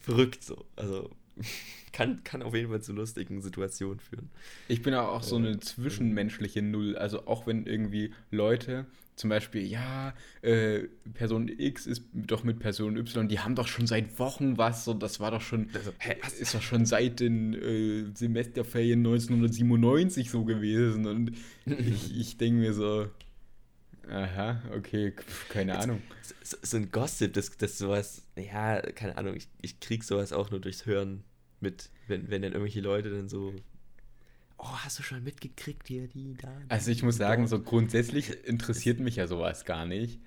[SPEAKER 2] verrückt so. Also, kann, kann auf jeden Fall zu lustigen Situationen führen.
[SPEAKER 1] Ich bin auch so eine zwischenmenschliche Null. Also auch wenn irgendwie Leute zum Beispiel, ja, äh, Person X ist doch mit Person Y, die haben doch schon seit Wochen was und das war doch schon, also, hä, ist doch schon seit den äh, Semesterferien 1997 so gewesen. Und ich, ich denke mir so, aha, okay, keine Ahnung.
[SPEAKER 2] So, so, ein Gossip, das, das sowas, ja, keine Ahnung, ich, ich krieg sowas auch nur durchs Hören mit, wenn, wenn dann irgendwelche Leute dann so oh, hast du schon mitgekriegt hier, die da?
[SPEAKER 1] Also ich muss sagen, so grundsätzlich interessiert mich ja sowas gar nicht.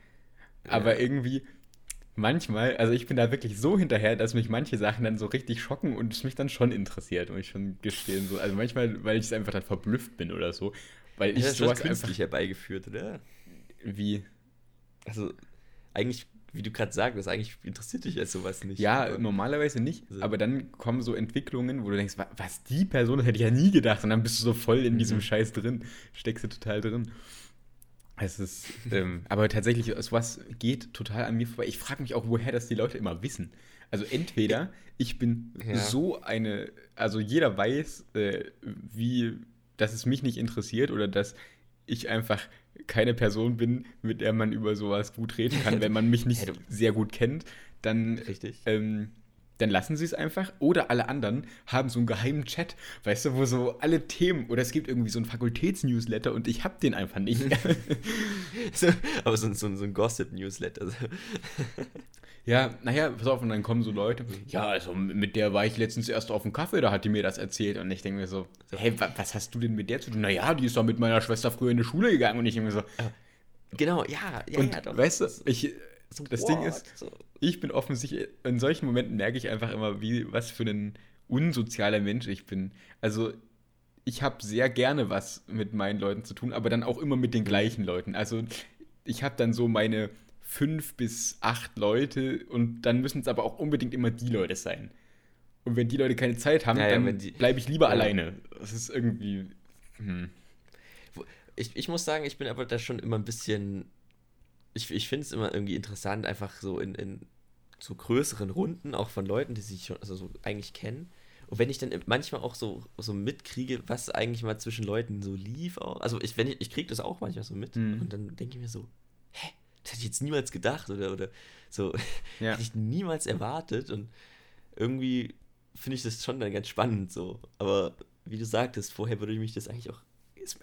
[SPEAKER 1] Aber ja. irgendwie, manchmal, also ich bin da wirklich so hinterher, dass mich manche Sachen dann so richtig schocken und es mich dann schon interessiert, muss ich schon gestehen. So. Also manchmal, weil ich einfach dann verblüfft bin oder so. Weil ich
[SPEAKER 2] ja, sowas künstlich einfach herbeigeführt, oder?
[SPEAKER 1] Wie?
[SPEAKER 2] Also eigentlich wie du gerade sagst, eigentlich interessiert dich ja sowas nicht.
[SPEAKER 1] Ja, aber normalerweise nicht. Also. Aber dann kommen so Entwicklungen, wo du denkst, was die Person, das hätte ich ja nie gedacht. Und dann bist du so voll in diesem mhm. Scheiß drin. Steckst du total drin. Es ist, ähm, aber tatsächlich, sowas geht total an mir vorbei. Ich frage mich auch, woher das die Leute immer wissen. Also entweder ich bin ja. so eine, also jeder weiß, äh, wie, dass es mich nicht interessiert oder dass ich einfach keine Person bin, mit der man über sowas gut reden kann, wenn man mich nicht sehr gut kennt, dann, ähm, dann lassen sie es einfach. Oder alle anderen haben so einen geheimen Chat, weißt du, wo so alle Themen, oder es gibt irgendwie so einen Fakultätsnewsletter und ich hab den einfach nicht.
[SPEAKER 2] so, aber so, so, so ein Gossip-Newsletter.
[SPEAKER 1] Ja, naja, pass auf, und dann kommen so Leute, ja, also mit der war ich letztens erst auf dem Kaffee, da hat die mir das erzählt. Und ich denke mir so, hey, was hast du denn mit der zu tun? Naja, die ist doch mit meiner Schwester früher in die Schule gegangen. Und ich denke mir so,
[SPEAKER 2] genau, ja, ja,
[SPEAKER 1] und
[SPEAKER 2] ja,
[SPEAKER 1] doch. Weißt du, ich, so, das what? Ding ist, ich bin offensichtlich, in solchen Momenten merke ich einfach immer, wie, was für ein unsozialer Mensch ich bin. Also, ich habe sehr gerne was mit meinen Leuten zu tun, aber dann auch immer mit den gleichen Leuten. Also, ich habe dann so meine fünf bis acht Leute und dann müssen es aber auch unbedingt immer die Leute sein. Und wenn die Leute keine Zeit haben, ja, dann bleibe ich lieber ja. alleine. Das ist irgendwie. Hm.
[SPEAKER 2] Ich, ich muss sagen, ich bin aber da schon immer ein bisschen. Ich, ich finde es immer irgendwie interessant, einfach so in, in so größeren Runden, auch von Leuten, die sich schon also so eigentlich kennen. Und wenn ich dann manchmal auch so, so mitkriege, was eigentlich mal zwischen Leuten so lief, auch, also ich, ich, ich kriege das auch manchmal so mit mhm. und dann denke ich mir so, hä, das hätte ich jetzt niemals gedacht oder, oder so. Ja. hätte ich niemals erwartet und irgendwie finde ich das schon dann ganz spannend so. Aber wie du sagtest, vorher würde ich mich das eigentlich auch.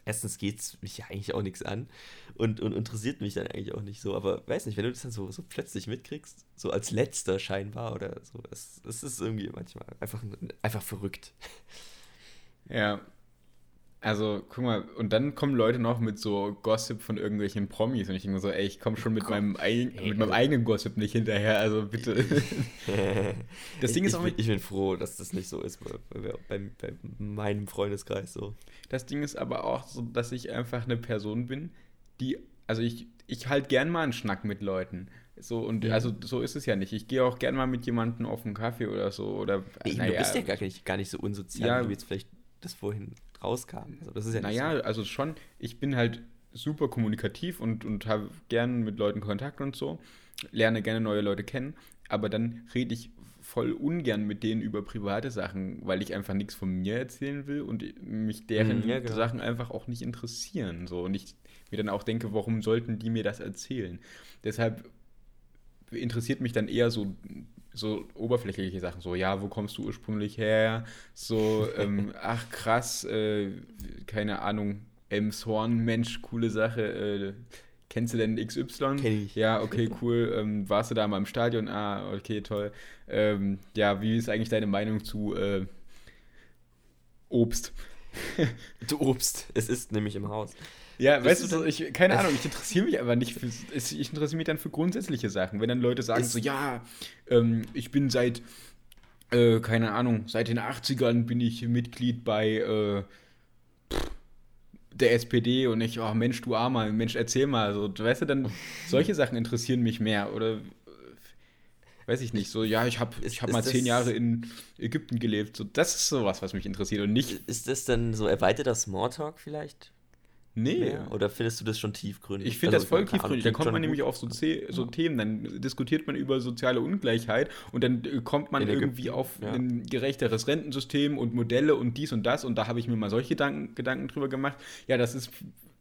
[SPEAKER 2] Erstens geht es mich ja eigentlich auch nichts an und, und interessiert mich dann eigentlich auch nicht so. Aber weiß nicht, wenn du das dann so, so plötzlich mitkriegst, so als letzter scheinbar oder so, es, es ist irgendwie manchmal einfach, einfach verrückt.
[SPEAKER 1] Ja, also, guck mal, und dann kommen Leute noch mit so Gossip von irgendwelchen Promis und ich denke so, ey, ich komme schon mit, meinem, eig mit meinem eigenen Gossip nicht hinterher, also bitte.
[SPEAKER 2] das Ding ist auch. Ich, ich bin froh, dass das nicht so ist bei, bei, bei, meinem Freundeskreis so.
[SPEAKER 1] Das Ding ist aber auch so, dass ich einfach eine Person bin, die, also ich, ich halt gern mal einen Schnack mit Leuten. So, und ja. also so ist es ja nicht. Ich gehe auch gern mal mit jemandem auf einen Kaffee oder so. Oder,
[SPEAKER 2] Ey, naja, du bist ja gar nicht, gar nicht so unsozial, ja, wie du jetzt vielleicht das vorhin rauskam. Also das ist ja
[SPEAKER 1] naja, so. also schon, ich bin halt super kommunikativ und, und habe gern mit Leuten Kontakt und so, lerne gerne neue Leute kennen, aber dann rede ich voll ungern mit denen über private Sachen, weil ich einfach nichts von mir erzählen will und mich deren mhm, ja, genau. Sachen einfach auch nicht interessieren. So. Und ich mir dann auch denke, warum sollten die mir das erzählen? Deshalb interessiert mich dann eher so so oberflächliche Sachen, so, ja, wo kommst du ursprünglich her? So, ähm, ach krass, äh, keine Ahnung, Elmshorn, Mensch, coole Sache, äh, kennst du denn XY?
[SPEAKER 2] Kenn ich.
[SPEAKER 1] Ja, okay, cool, ähm, warst du da mal im Stadion? Ah, okay, toll. Ähm, ja, wie ist eigentlich deine Meinung zu äh, Obst?
[SPEAKER 2] du Obst, es ist nämlich im Haus.
[SPEAKER 1] Ja, weißt du, so, ich, keine Ahnung, ich interessiere mich aber nicht für, ich interessiere mich dann für grundsätzliche Sachen. Wenn dann Leute sagen so, ja, ähm, ich bin seit, äh, keine Ahnung, seit den 80ern bin ich Mitglied bei äh, der SPD und ich, oh Mensch, du Armer, Mensch, erzähl mal. So, weißt du, dann, solche Sachen interessieren mich mehr. Oder weiß ich nicht, so, ja, ich habe ich hab mal zehn Jahre in Ägypten gelebt. So, das ist sowas, was mich interessiert und nicht.
[SPEAKER 2] Ist das dann so erweiterter Smalltalk vielleicht?
[SPEAKER 1] Nee.
[SPEAKER 2] Mehr? Oder findest du das schon tiefgründig?
[SPEAKER 1] Ich finde
[SPEAKER 2] Also,
[SPEAKER 1] das voll tiefgründig. Da kommt man nämlich auf so, The so Themen, dann diskutiert man über soziale Ungleichheit und dann äh, kommt man irgendwie auf
[SPEAKER 2] ja.
[SPEAKER 1] ein gerechteres Rentensystem und Modelle und dies und das und da habe ich mir mal solche Gedanken, Gedanken drüber gemacht. Ja, das ist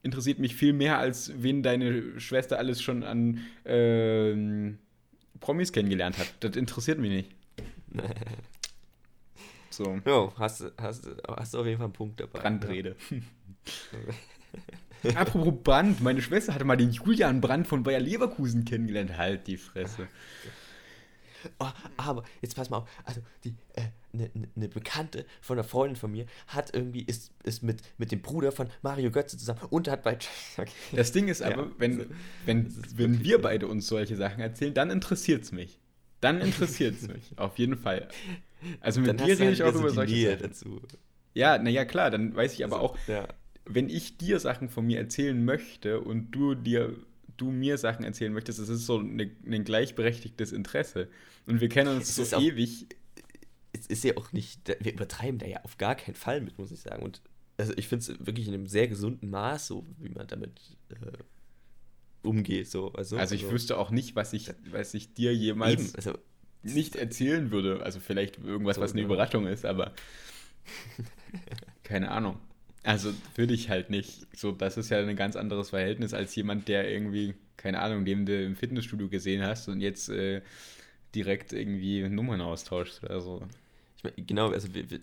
[SPEAKER 1] interessiert mich viel mehr, als wen deine Schwester alles schon an ähm, Promis kennengelernt hat. Das interessiert mich nicht. So,
[SPEAKER 2] Ja, hast, du- hast, hast du auf jeden Fall einen Punkt dabei.
[SPEAKER 1] Brandrede. Apropos Brand, meine Schwester hatte mal den Julian Brand von Bayer Leverkusen kennengelernt. Halt die Fresse.
[SPEAKER 2] Oh, aber jetzt pass mal auf, also die eine ne, ne Bekannte von einer Freundin von mir hat irgendwie ist, ist mit, mit dem Bruder von Mario Götze zusammen und hat bei okay.
[SPEAKER 1] Das Ding ist
[SPEAKER 2] Ja,
[SPEAKER 1] aber, wenn,
[SPEAKER 2] also,
[SPEAKER 1] wenn, wenn wir beide uns solche Sachen erzählen, dann interessiert es mich. Dann interessiert es mich, auf jeden Fall. Also mit
[SPEAKER 2] dann
[SPEAKER 1] dir rede
[SPEAKER 2] halt
[SPEAKER 1] ich auch über solche
[SPEAKER 2] Nähe
[SPEAKER 1] Sachen.
[SPEAKER 2] dazu.
[SPEAKER 1] Ja, naja, klar, dann weiß ich aber
[SPEAKER 2] Also,
[SPEAKER 1] auch,
[SPEAKER 2] ja.
[SPEAKER 1] Wenn ich dir Sachen von mir erzählen möchte und du dir du mir Sachen erzählen möchtest, das ist so eine, ein gleichberechtigtes Interesse. Und wir kennen uns so
[SPEAKER 2] auch-
[SPEAKER 1] ewig.
[SPEAKER 2] es ist ja auch nicht, wir übertreiben da ja auf gar keinen Fall mit, muss ich sagen. Und also ich finde es wirklich in einem sehr gesunden Maß, so wie man damit äh, umgeht. So. Also,
[SPEAKER 1] Also ich wüsste auch nicht, was ich, was ich dir
[SPEAKER 2] eben,
[SPEAKER 1] jemals
[SPEAKER 2] also,
[SPEAKER 1] nicht erzählen würde. Also vielleicht irgendwas,
[SPEAKER 2] So,
[SPEAKER 1] was eine
[SPEAKER 2] genau.
[SPEAKER 1] Überraschung ist, aber keine Ahnung. Also würde ich halt nicht. So, das ist ja ein ganz anderes Verhältnis als jemand, der irgendwie, keine Ahnung, den du im Fitnessstudio gesehen hast und jetzt äh, direkt irgendwie Nummern austauscht. Also
[SPEAKER 2] ich mein, genau, also wir, wir,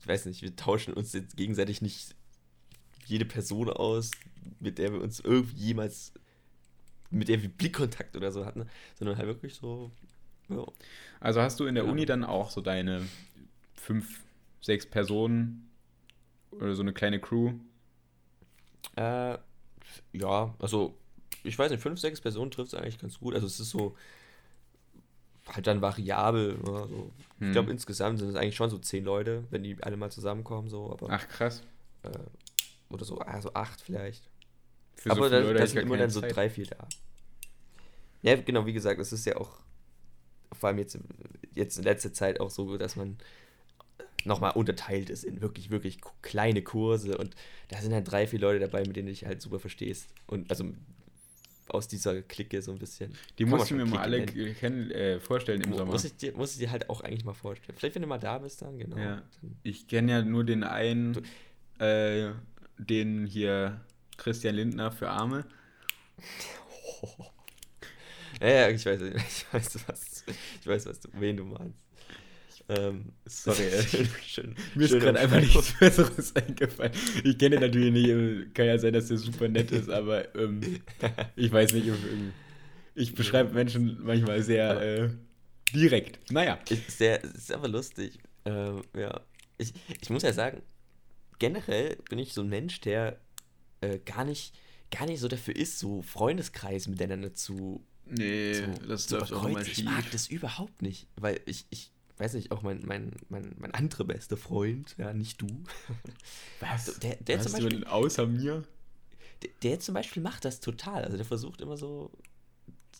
[SPEAKER 2] ich weiß nicht, wir tauschen uns jetzt gegenseitig nicht jede Person aus, mit der wir uns irgendwie jemals, mit der wir Blickkontakt oder so hatten, sondern halt wirklich so, ja.
[SPEAKER 1] Also hast du in der
[SPEAKER 2] Ja.
[SPEAKER 1] Uni dann auch so deine fünf, sechs Personen oder so eine kleine Crew?
[SPEAKER 2] Äh, ja, also ich weiß nicht, fünf, sechs Personen trifft es eigentlich ganz gut. Also es ist so halt dann variabel. Ja, so. Ich
[SPEAKER 1] Hm.
[SPEAKER 2] glaube insgesamt sind es eigentlich schon so zehn Leute, wenn die alle mal zusammenkommen, so, aber
[SPEAKER 1] Ach krass.
[SPEAKER 2] äh, oder so, also acht vielleicht.
[SPEAKER 1] Für
[SPEAKER 2] aber
[SPEAKER 1] so
[SPEAKER 2] da,
[SPEAKER 1] Leute
[SPEAKER 2] da
[SPEAKER 1] hätte ich
[SPEAKER 2] sind immer dann so
[SPEAKER 1] Zeit.
[SPEAKER 2] drei, vier da. Ja, genau, wie gesagt, es ist ja auch vor allem jetzt, jetzt in letzter Zeit auch so, dass man nochmal unterteilt ist in wirklich, wirklich kleine Kurse und da sind halt drei, vier Leute dabei, mit denen du dich halt super verstehst. Und also aus dieser Clique so ein bisschen.
[SPEAKER 1] Die
[SPEAKER 2] Kann
[SPEAKER 1] musst du mir mal alle kennen, äh, vorstellen im
[SPEAKER 2] Mu-
[SPEAKER 1] Sommer.
[SPEAKER 2] Muss ich, dir, muss ich dir halt auch eigentlich mal vorstellen. Vielleicht, wenn du mal da bist, dann, genau.
[SPEAKER 1] Ja. Ich kenne ja nur den einen, äh, den hier Christian Lindner für Arme.
[SPEAKER 2] ja, ja, ich weiß, ich weiß, was, ich weiß, was du, wen du meinst. Ähm,
[SPEAKER 1] Sorry,
[SPEAKER 2] schön, schön,
[SPEAKER 1] Mir ist gerade einfach nichts Besseres eingefallen. Ich kenne ihn natürlich nicht, äh, kann ja sein, dass der super nett ist, aber ähm, ich weiß nicht. ähm, Ich beschreibe Menschen manchmal sehr äh, direkt. Naja.
[SPEAKER 2] Ist sehr, ist aber lustig. Ähm, ja. Ich, ich muss ja sagen, generell bin ich so ein Mensch, der äh, gar nicht, gar nicht so dafür ist, so Freundeskreise miteinander zu,
[SPEAKER 1] Nee,
[SPEAKER 2] zu,
[SPEAKER 1] das
[SPEAKER 2] zu
[SPEAKER 1] läuft auch immer
[SPEAKER 2] überkreuzen. Ich mag
[SPEAKER 1] schief.
[SPEAKER 2] das überhaupt nicht, weil ich, ich weiß nicht, auch mein, mein, mein, mein anderer bester Freund, ja, nicht du,
[SPEAKER 1] Was?
[SPEAKER 2] der- der
[SPEAKER 1] Was
[SPEAKER 2] zum Beispiel-
[SPEAKER 1] außer mir?
[SPEAKER 2] der, der zum Beispiel macht das total. Also der versucht immer so,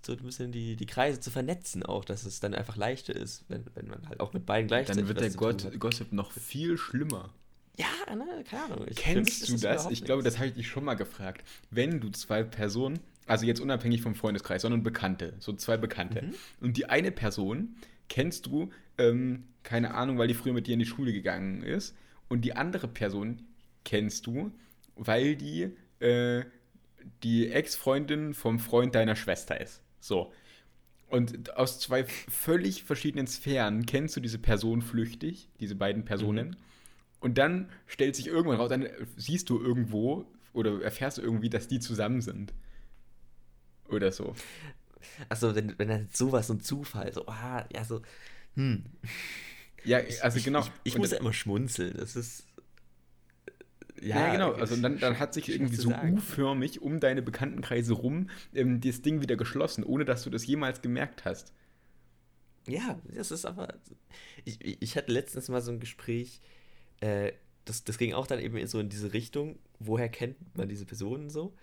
[SPEAKER 2] so ein bisschen die, die Kreise zu vernetzen auch, dass es dann einfach leichter ist, wenn, wenn man halt auch mit beiden gleichzeitig
[SPEAKER 1] Dann wird der Gott. Gossip noch viel schlimmer.
[SPEAKER 2] Ja, ne, keine Ahnung. Ich,
[SPEAKER 1] Kennst du das? Ich glaube,
[SPEAKER 2] nichts.
[SPEAKER 1] das habe ich dich schon mal gefragt. Wenn du zwei Personen, also jetzt unabhängig vom Freundeskreis, sondern Bekannte, so zwei Bekannte,
[SPEAKER 2] Mhm.
[SPEAKER 1] und die eine Person kennst du, ähm, keine Ahnung, weil die früher mit dir in die Schule gegangen ist, und die andere Person kennst du, weil die äh, die Ex-Freundin vom Freund deiner Schwester ist. So. Und aus zwei völlig verschiedenen Sphären kennst du diese Person flüchtig, diese beiden Personen.
[SPEAKER 2] Mhm.
[SPEAKER 1] Und dann stellt sich irgendwann raus, dann siehst du irgendwo oder erfährst du irgendwie, dass die zusammen sind. Oder so.
[SPEAKER 2] Achso, wenn, wenn dann sowas, so ein Zufall, so, ah, ja, so, hm.
[SPEAKER 1] Ja, also
[SPEAKER 2] ich,
[SPEAKER 1] genau.
[SPEAKER 2] Ich, ich
[SPEAKER 1] Und
[SPEAKER 2] muss ja immer schmunzeln, das ist.
[SPEAKER 1] Ja, genau. Also dann, dann hat sich irgendwie so. U-förmig um deine Bekanntenkreise rum ähm, das Ding wieder geschlossen, ohne dass du das jemals gemerkt hast.
[SPEAKER 2] Ja, das ist aber. Ich, ich ich hatte letztens mal so ein Gespräch, äh, das, das ging auch dann eben so in diese Richtung, woher kennt man diese Personen so?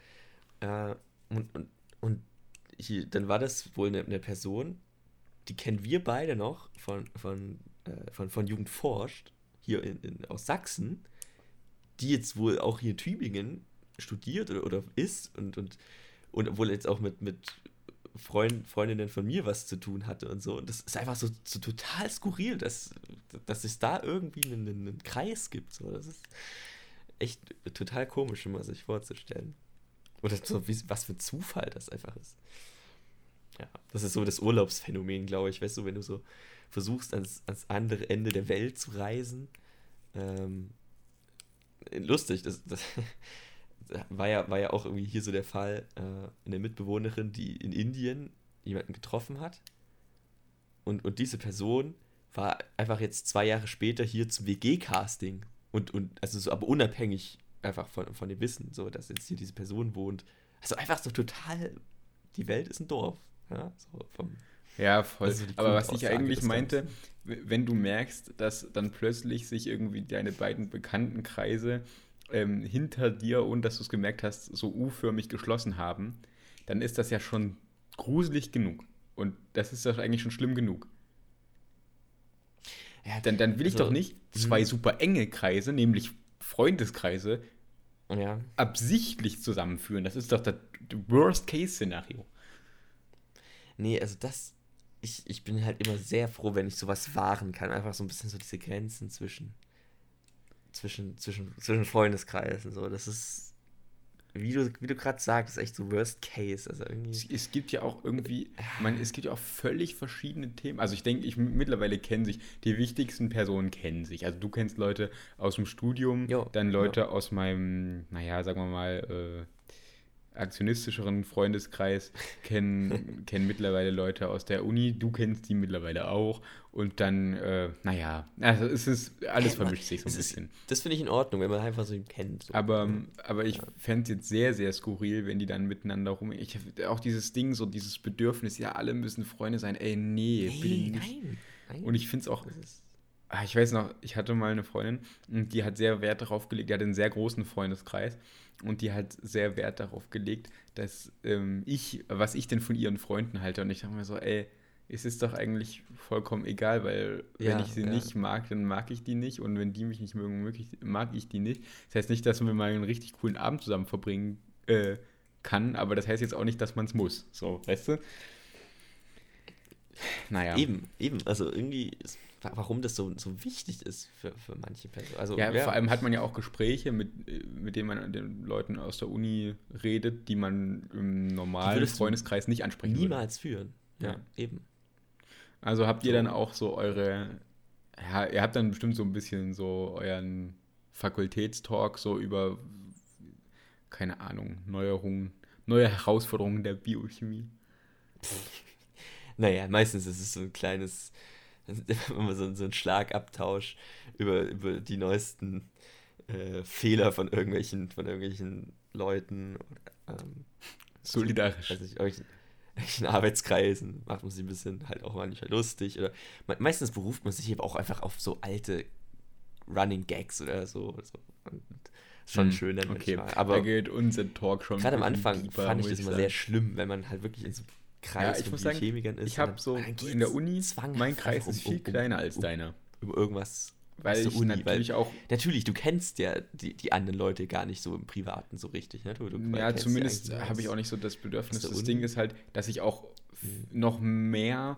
[SPEAKER 2] Äh, und und, und hier, dann war das wohl eine, eine Person, die kennen wir beide noch von, von, äh, von, von Jugend forscht, hier in, in, aus Sachsen, die jetzt wohl auch hier in Tübingen studiert oder, oder ist und, und, und obwohl er jetzt auch mit, mit Freund, Freundinnen von mir was zu tun hatte und so. Und das ist einfach so, so total skurril, dass, dass es da irgendwie einen, einen Kreis gibt. So. Das ist echt total komisch, immer sich vorzustellen. Oder so, wie, was für ein Zufall das einfach ist. Ja, das ist so das Urlaubsphänomen, glaube ich. Weißt du, wenn du so versuchst, ans, ans andere Ende der Welt zu reisen. Ähm, lustig, das, das war, ja, war ja auch irgendwie hier so der Fall, äh, eine Mitbewohnerin, die in Indien jemanden getroffen hat. Und, und diese Person war einfach jetzt zwei Jahre später hier zum WG-Casting. Und, und also so, aber unabhängig einfach von, von dem Wissen, so, dass jetzt hier diese Person wohnt. Also einfach so total, die Welt ist ein Dorf. Ja, so vom,
[SPEAKER 1] ja voll. Also aber was ich eigentlich meinte, wenn du merkst, dass dann plötzlich sich irgendwie deine beiden Bekanntenkreise ähm, hinter dir, ohne dass du es gemerkt hast, so U-förmig geschlossen haben, dann ist das ja schon gruselig genug. Und das ist doch eigentlich schon schlimm genug. Ja, dann, dann will ich also, doch nicht zwei hm. super enge Kreise, nämlich Freundeskreise, ja. absichtlich zusammenführen. Das ist doch das Worst-Case-Szenario.
[SPEAKER 2] Nee, also das, ich, ich bin halt immer sehr froh, wenn ich sowas wahren kann. Einfach so ein bisschen so diese Grenzen zwischen, zwischen, zwischen, zwischen Freundeskreisen. So. Das ist, wie du, wie du gerade sagst, ist echt so Worst Case. Also irgendwie.
[SPEAKER 1] Es, es, gibt ja auch irgendwie, man, es gibt ja auch völlig verschiedene Themen. Also ich denke, ich mittlerweile kennen sich, die wichtigsten Personen kennen sich. Also du kennst Leute aus dem Studium, jo, dann Leute jo. aus meinem, naja, sagen wir mal, äh, aktionistischeren Freundeskreis kennen, kennen mittlerweile Leute aus der Uni. Du kennst die mittlerweile auch. Und dann, äh, naja, also es ist, alles vermischt sich so ein bisschen. Ist,
[SPEAKER 2] das finde ich in Ordnung, wenn man einfach so ihn kennt. So.
[SPEAKER 1] Aber, aber ich ja. fände es jetzt sehr, sehr skurril, wenn die dann miteinander rum. Ich auch dieses Ding, so dieses Bedürfnis, ja, alle müssen Freunde sein. Ey, nee, nee bin nein, nein. Und ich finde es auch. Ah, ich weiß noch, ich hatte mal eine Freundin und die hat sehr Wert darauf gelegt, die hat einen sehr großen Freundeskreis und die hat sehr Wert darauf gelegt, dass ähm, ich, was ich denn von ihren Freunden halte. Und ich dachte mir so, ey, es ist doch eigentlich vollkommen egal, weil ja, wenn ich sie ja. nicht mag, dann mag ich die nicht und wenn die mich nicht mögen, mag ich die nicht. Das heißt nicht, dass man mal einen richtig coolen Abend zusammen verbringen äh, kann, aber das heißt jetzt auch nicht, dass man es muss. So, weißt du?
[SPEAKER 2] Naja. Eben, eben. Also irgendwie ist warum das so, so wichtig ist für, für manche Personen. Also,
[SPEAKER 1] ja, ja, vor allem hat man ja auch Gespräche, mit, mit denen man den Leuten aus der Uni redet, die man im normalen Freundeskreis nicht ansprechen
[SPEAKER 2] Niemals würde. führen. Ja, ja, eben.
[SPEAKER 1] Also habt ihr dann auch so eure, ja, ihr habt dann bestimmt so ein bisschen so euren Fakultätstalk so über, keine Ahnung, Neuerungen, neue Herausforderungen der Biochemie.
[SPEAKER 2] naja, meistens ist es so ein kleines immer so, so ein Schlagabtausch über, über die neuesten äh, Fehler von irgendwelchen, von irgendwelchen Leuten. Ähm,
[SPEAKER 1] Solidarisch.
[SPEAKER 2] Also, irgendwelchen, irgendwelchen Arbeitskreisen macht man sich ein bisschen halt auch manchmal lustig. Oder meistens beruft man sich eben auch einfach auf so alte Running Gags oder so. so. Und schon hm, schön dann
[SPEAKER 1] okay. manchmal. Aber da geht unser Talk schon.
[SPEAKER 2] Gerade am Anfang fand ich das immer sehr schlimm, wenn man halt wirklich in so
[SPEAKER 1] Kreis ja, ich muss sagen, Chemikern ist. Ich habe so in der Uni, mein Kreis ist viel um, kleiner als um, deiner.
[SPEAKER 2] Über irgendwas.
[SPEAKER 1] Weil ich Uni, natürlich weil, auch.
[SPEAKER 2] Natürlich, du kennst ja die, die anderen Leute gar nicht so im Privaten so richtig. Ne? Du,
[SPEAKER 1] du ja, zumindest habe ich auch nicht so das Bedürfnis. Das Ding ist halt, dass ich auch mhm. noch mehr.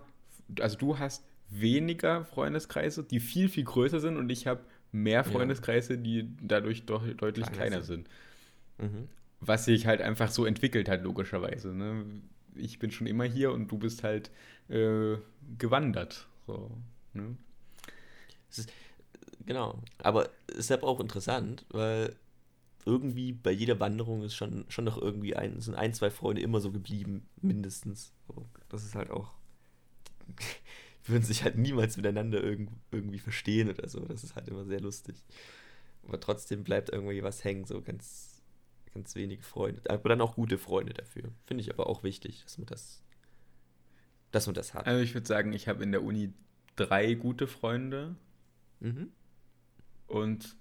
[SPEAKER 1] Also, du hast weniger Freundeskreise, die viel, viel größer sind und ich habe mehr Freundeskreise, die dadurch doch deutlich kleiner, kleiner sind. Mhm. Was sich halt einfach so entwickelt hat, logischerweise. Ne? Ich bin schon immer hier und du bist halt äh, gewandert. So, ne?
[SPEAKER 2] ist, genau, aber es ist aber auch interessant, weil irgendwie bei jeder Wanderung ist schon, schon noch irgendwie ein, sind ein, zwei Freunde immer so geblieben, mindestens. Das ist halt auch. würden sich halt niemals miteinander irg irgendwie verstehen oder so. Das ist halt immer sehr lustig. Aber trotzdem bleibt irgendwie was hängen, so ganz ganz wenige Freunde, aber dann auch gute Freunde dafür. Finde ich aber auch wichtig, dass man das, dass man das hat.
[SPEAKER 1] Also ich würde sagen, ich habe in der Uni drei gute Freunde mhm. und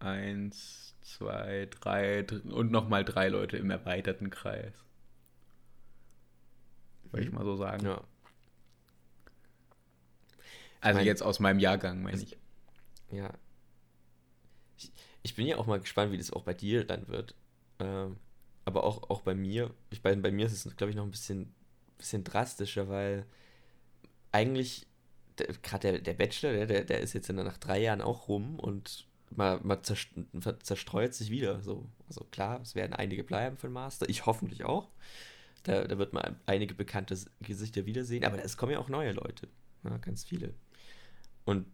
[SPEAKER 1] eins, zwei, drei und nochmal drei Leute im erweiterten Kreis. Würde ich mhm. mal so sagen. Ja. Also mein, jetzt aus meinem Jahrgang, meine ich.
[SPEAKER 2] Ja, ich bin ja auch mal gespannt, wie das auch bei dir dann wird. Ähm, aber auch, auch bei mir, ich, bei, bei mir ist es, glaube ich, noch ein bisschen, bisschen drastischer, weil eigentlich, gerade der, der Bachelor, der, der ist jetzt nach drei Jahren auch rum und man, man zerstreut sich wieder. So. Also klar, es werden einige bleiben für den Master, ich hoffentlich auch. Da, da wird man einige bekannte Gesichter wiedersehen, aber es kommen ja auch neue Leute. Ja, ganz viele. Und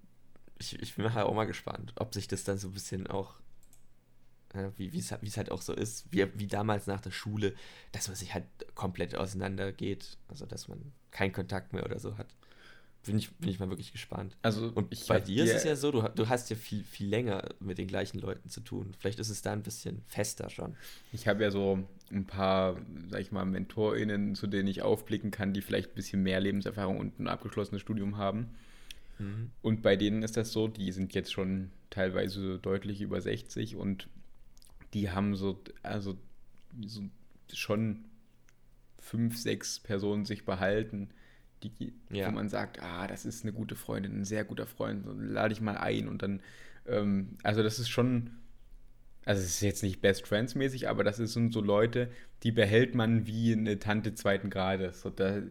[SPEAKER 2] ich, ich bin halt auch mal gespannt, ob sich das dann so ein bisschen auch, wie es halt auch so ist, wie, wie damals nach der Schule, dass man sich halt komplett auseinandergeht, also dass man keinen Kontakt mehr oder so hat. Bin ich, bin ich mal wirklich gespannt. Also und bei dir ist es ja so, du, du hast ja viel, viel länger mit den gleichen Leuten zu tun. Vielleicht ist es da ein bisschen fester schon.
[SPEAKER 1] Ich habe ja so ein paar, sag ich mal, MentorInnen, zu denen ich aufblicken kann, die vielleicht ein bisschen mehr Lebenserfahrung und ein abgeschlossenes Studium haben. Mhm. Und bei denen ist das so, die sind jetzt schon teilweise deutlich über 60 und die haben so, also so schon fünf, sechs Personen sich behalten, die, ja. wo man sagt, ah, das ist eine gute Freundin, ein sehr guter Freund, und lade ich mal ein und dann, ähm, also das ist schon, also es ist jetzt nicht Best Friends mäßig, aber das sind so Leute, die behält man wie eine Tante zweiten Grades. So, da,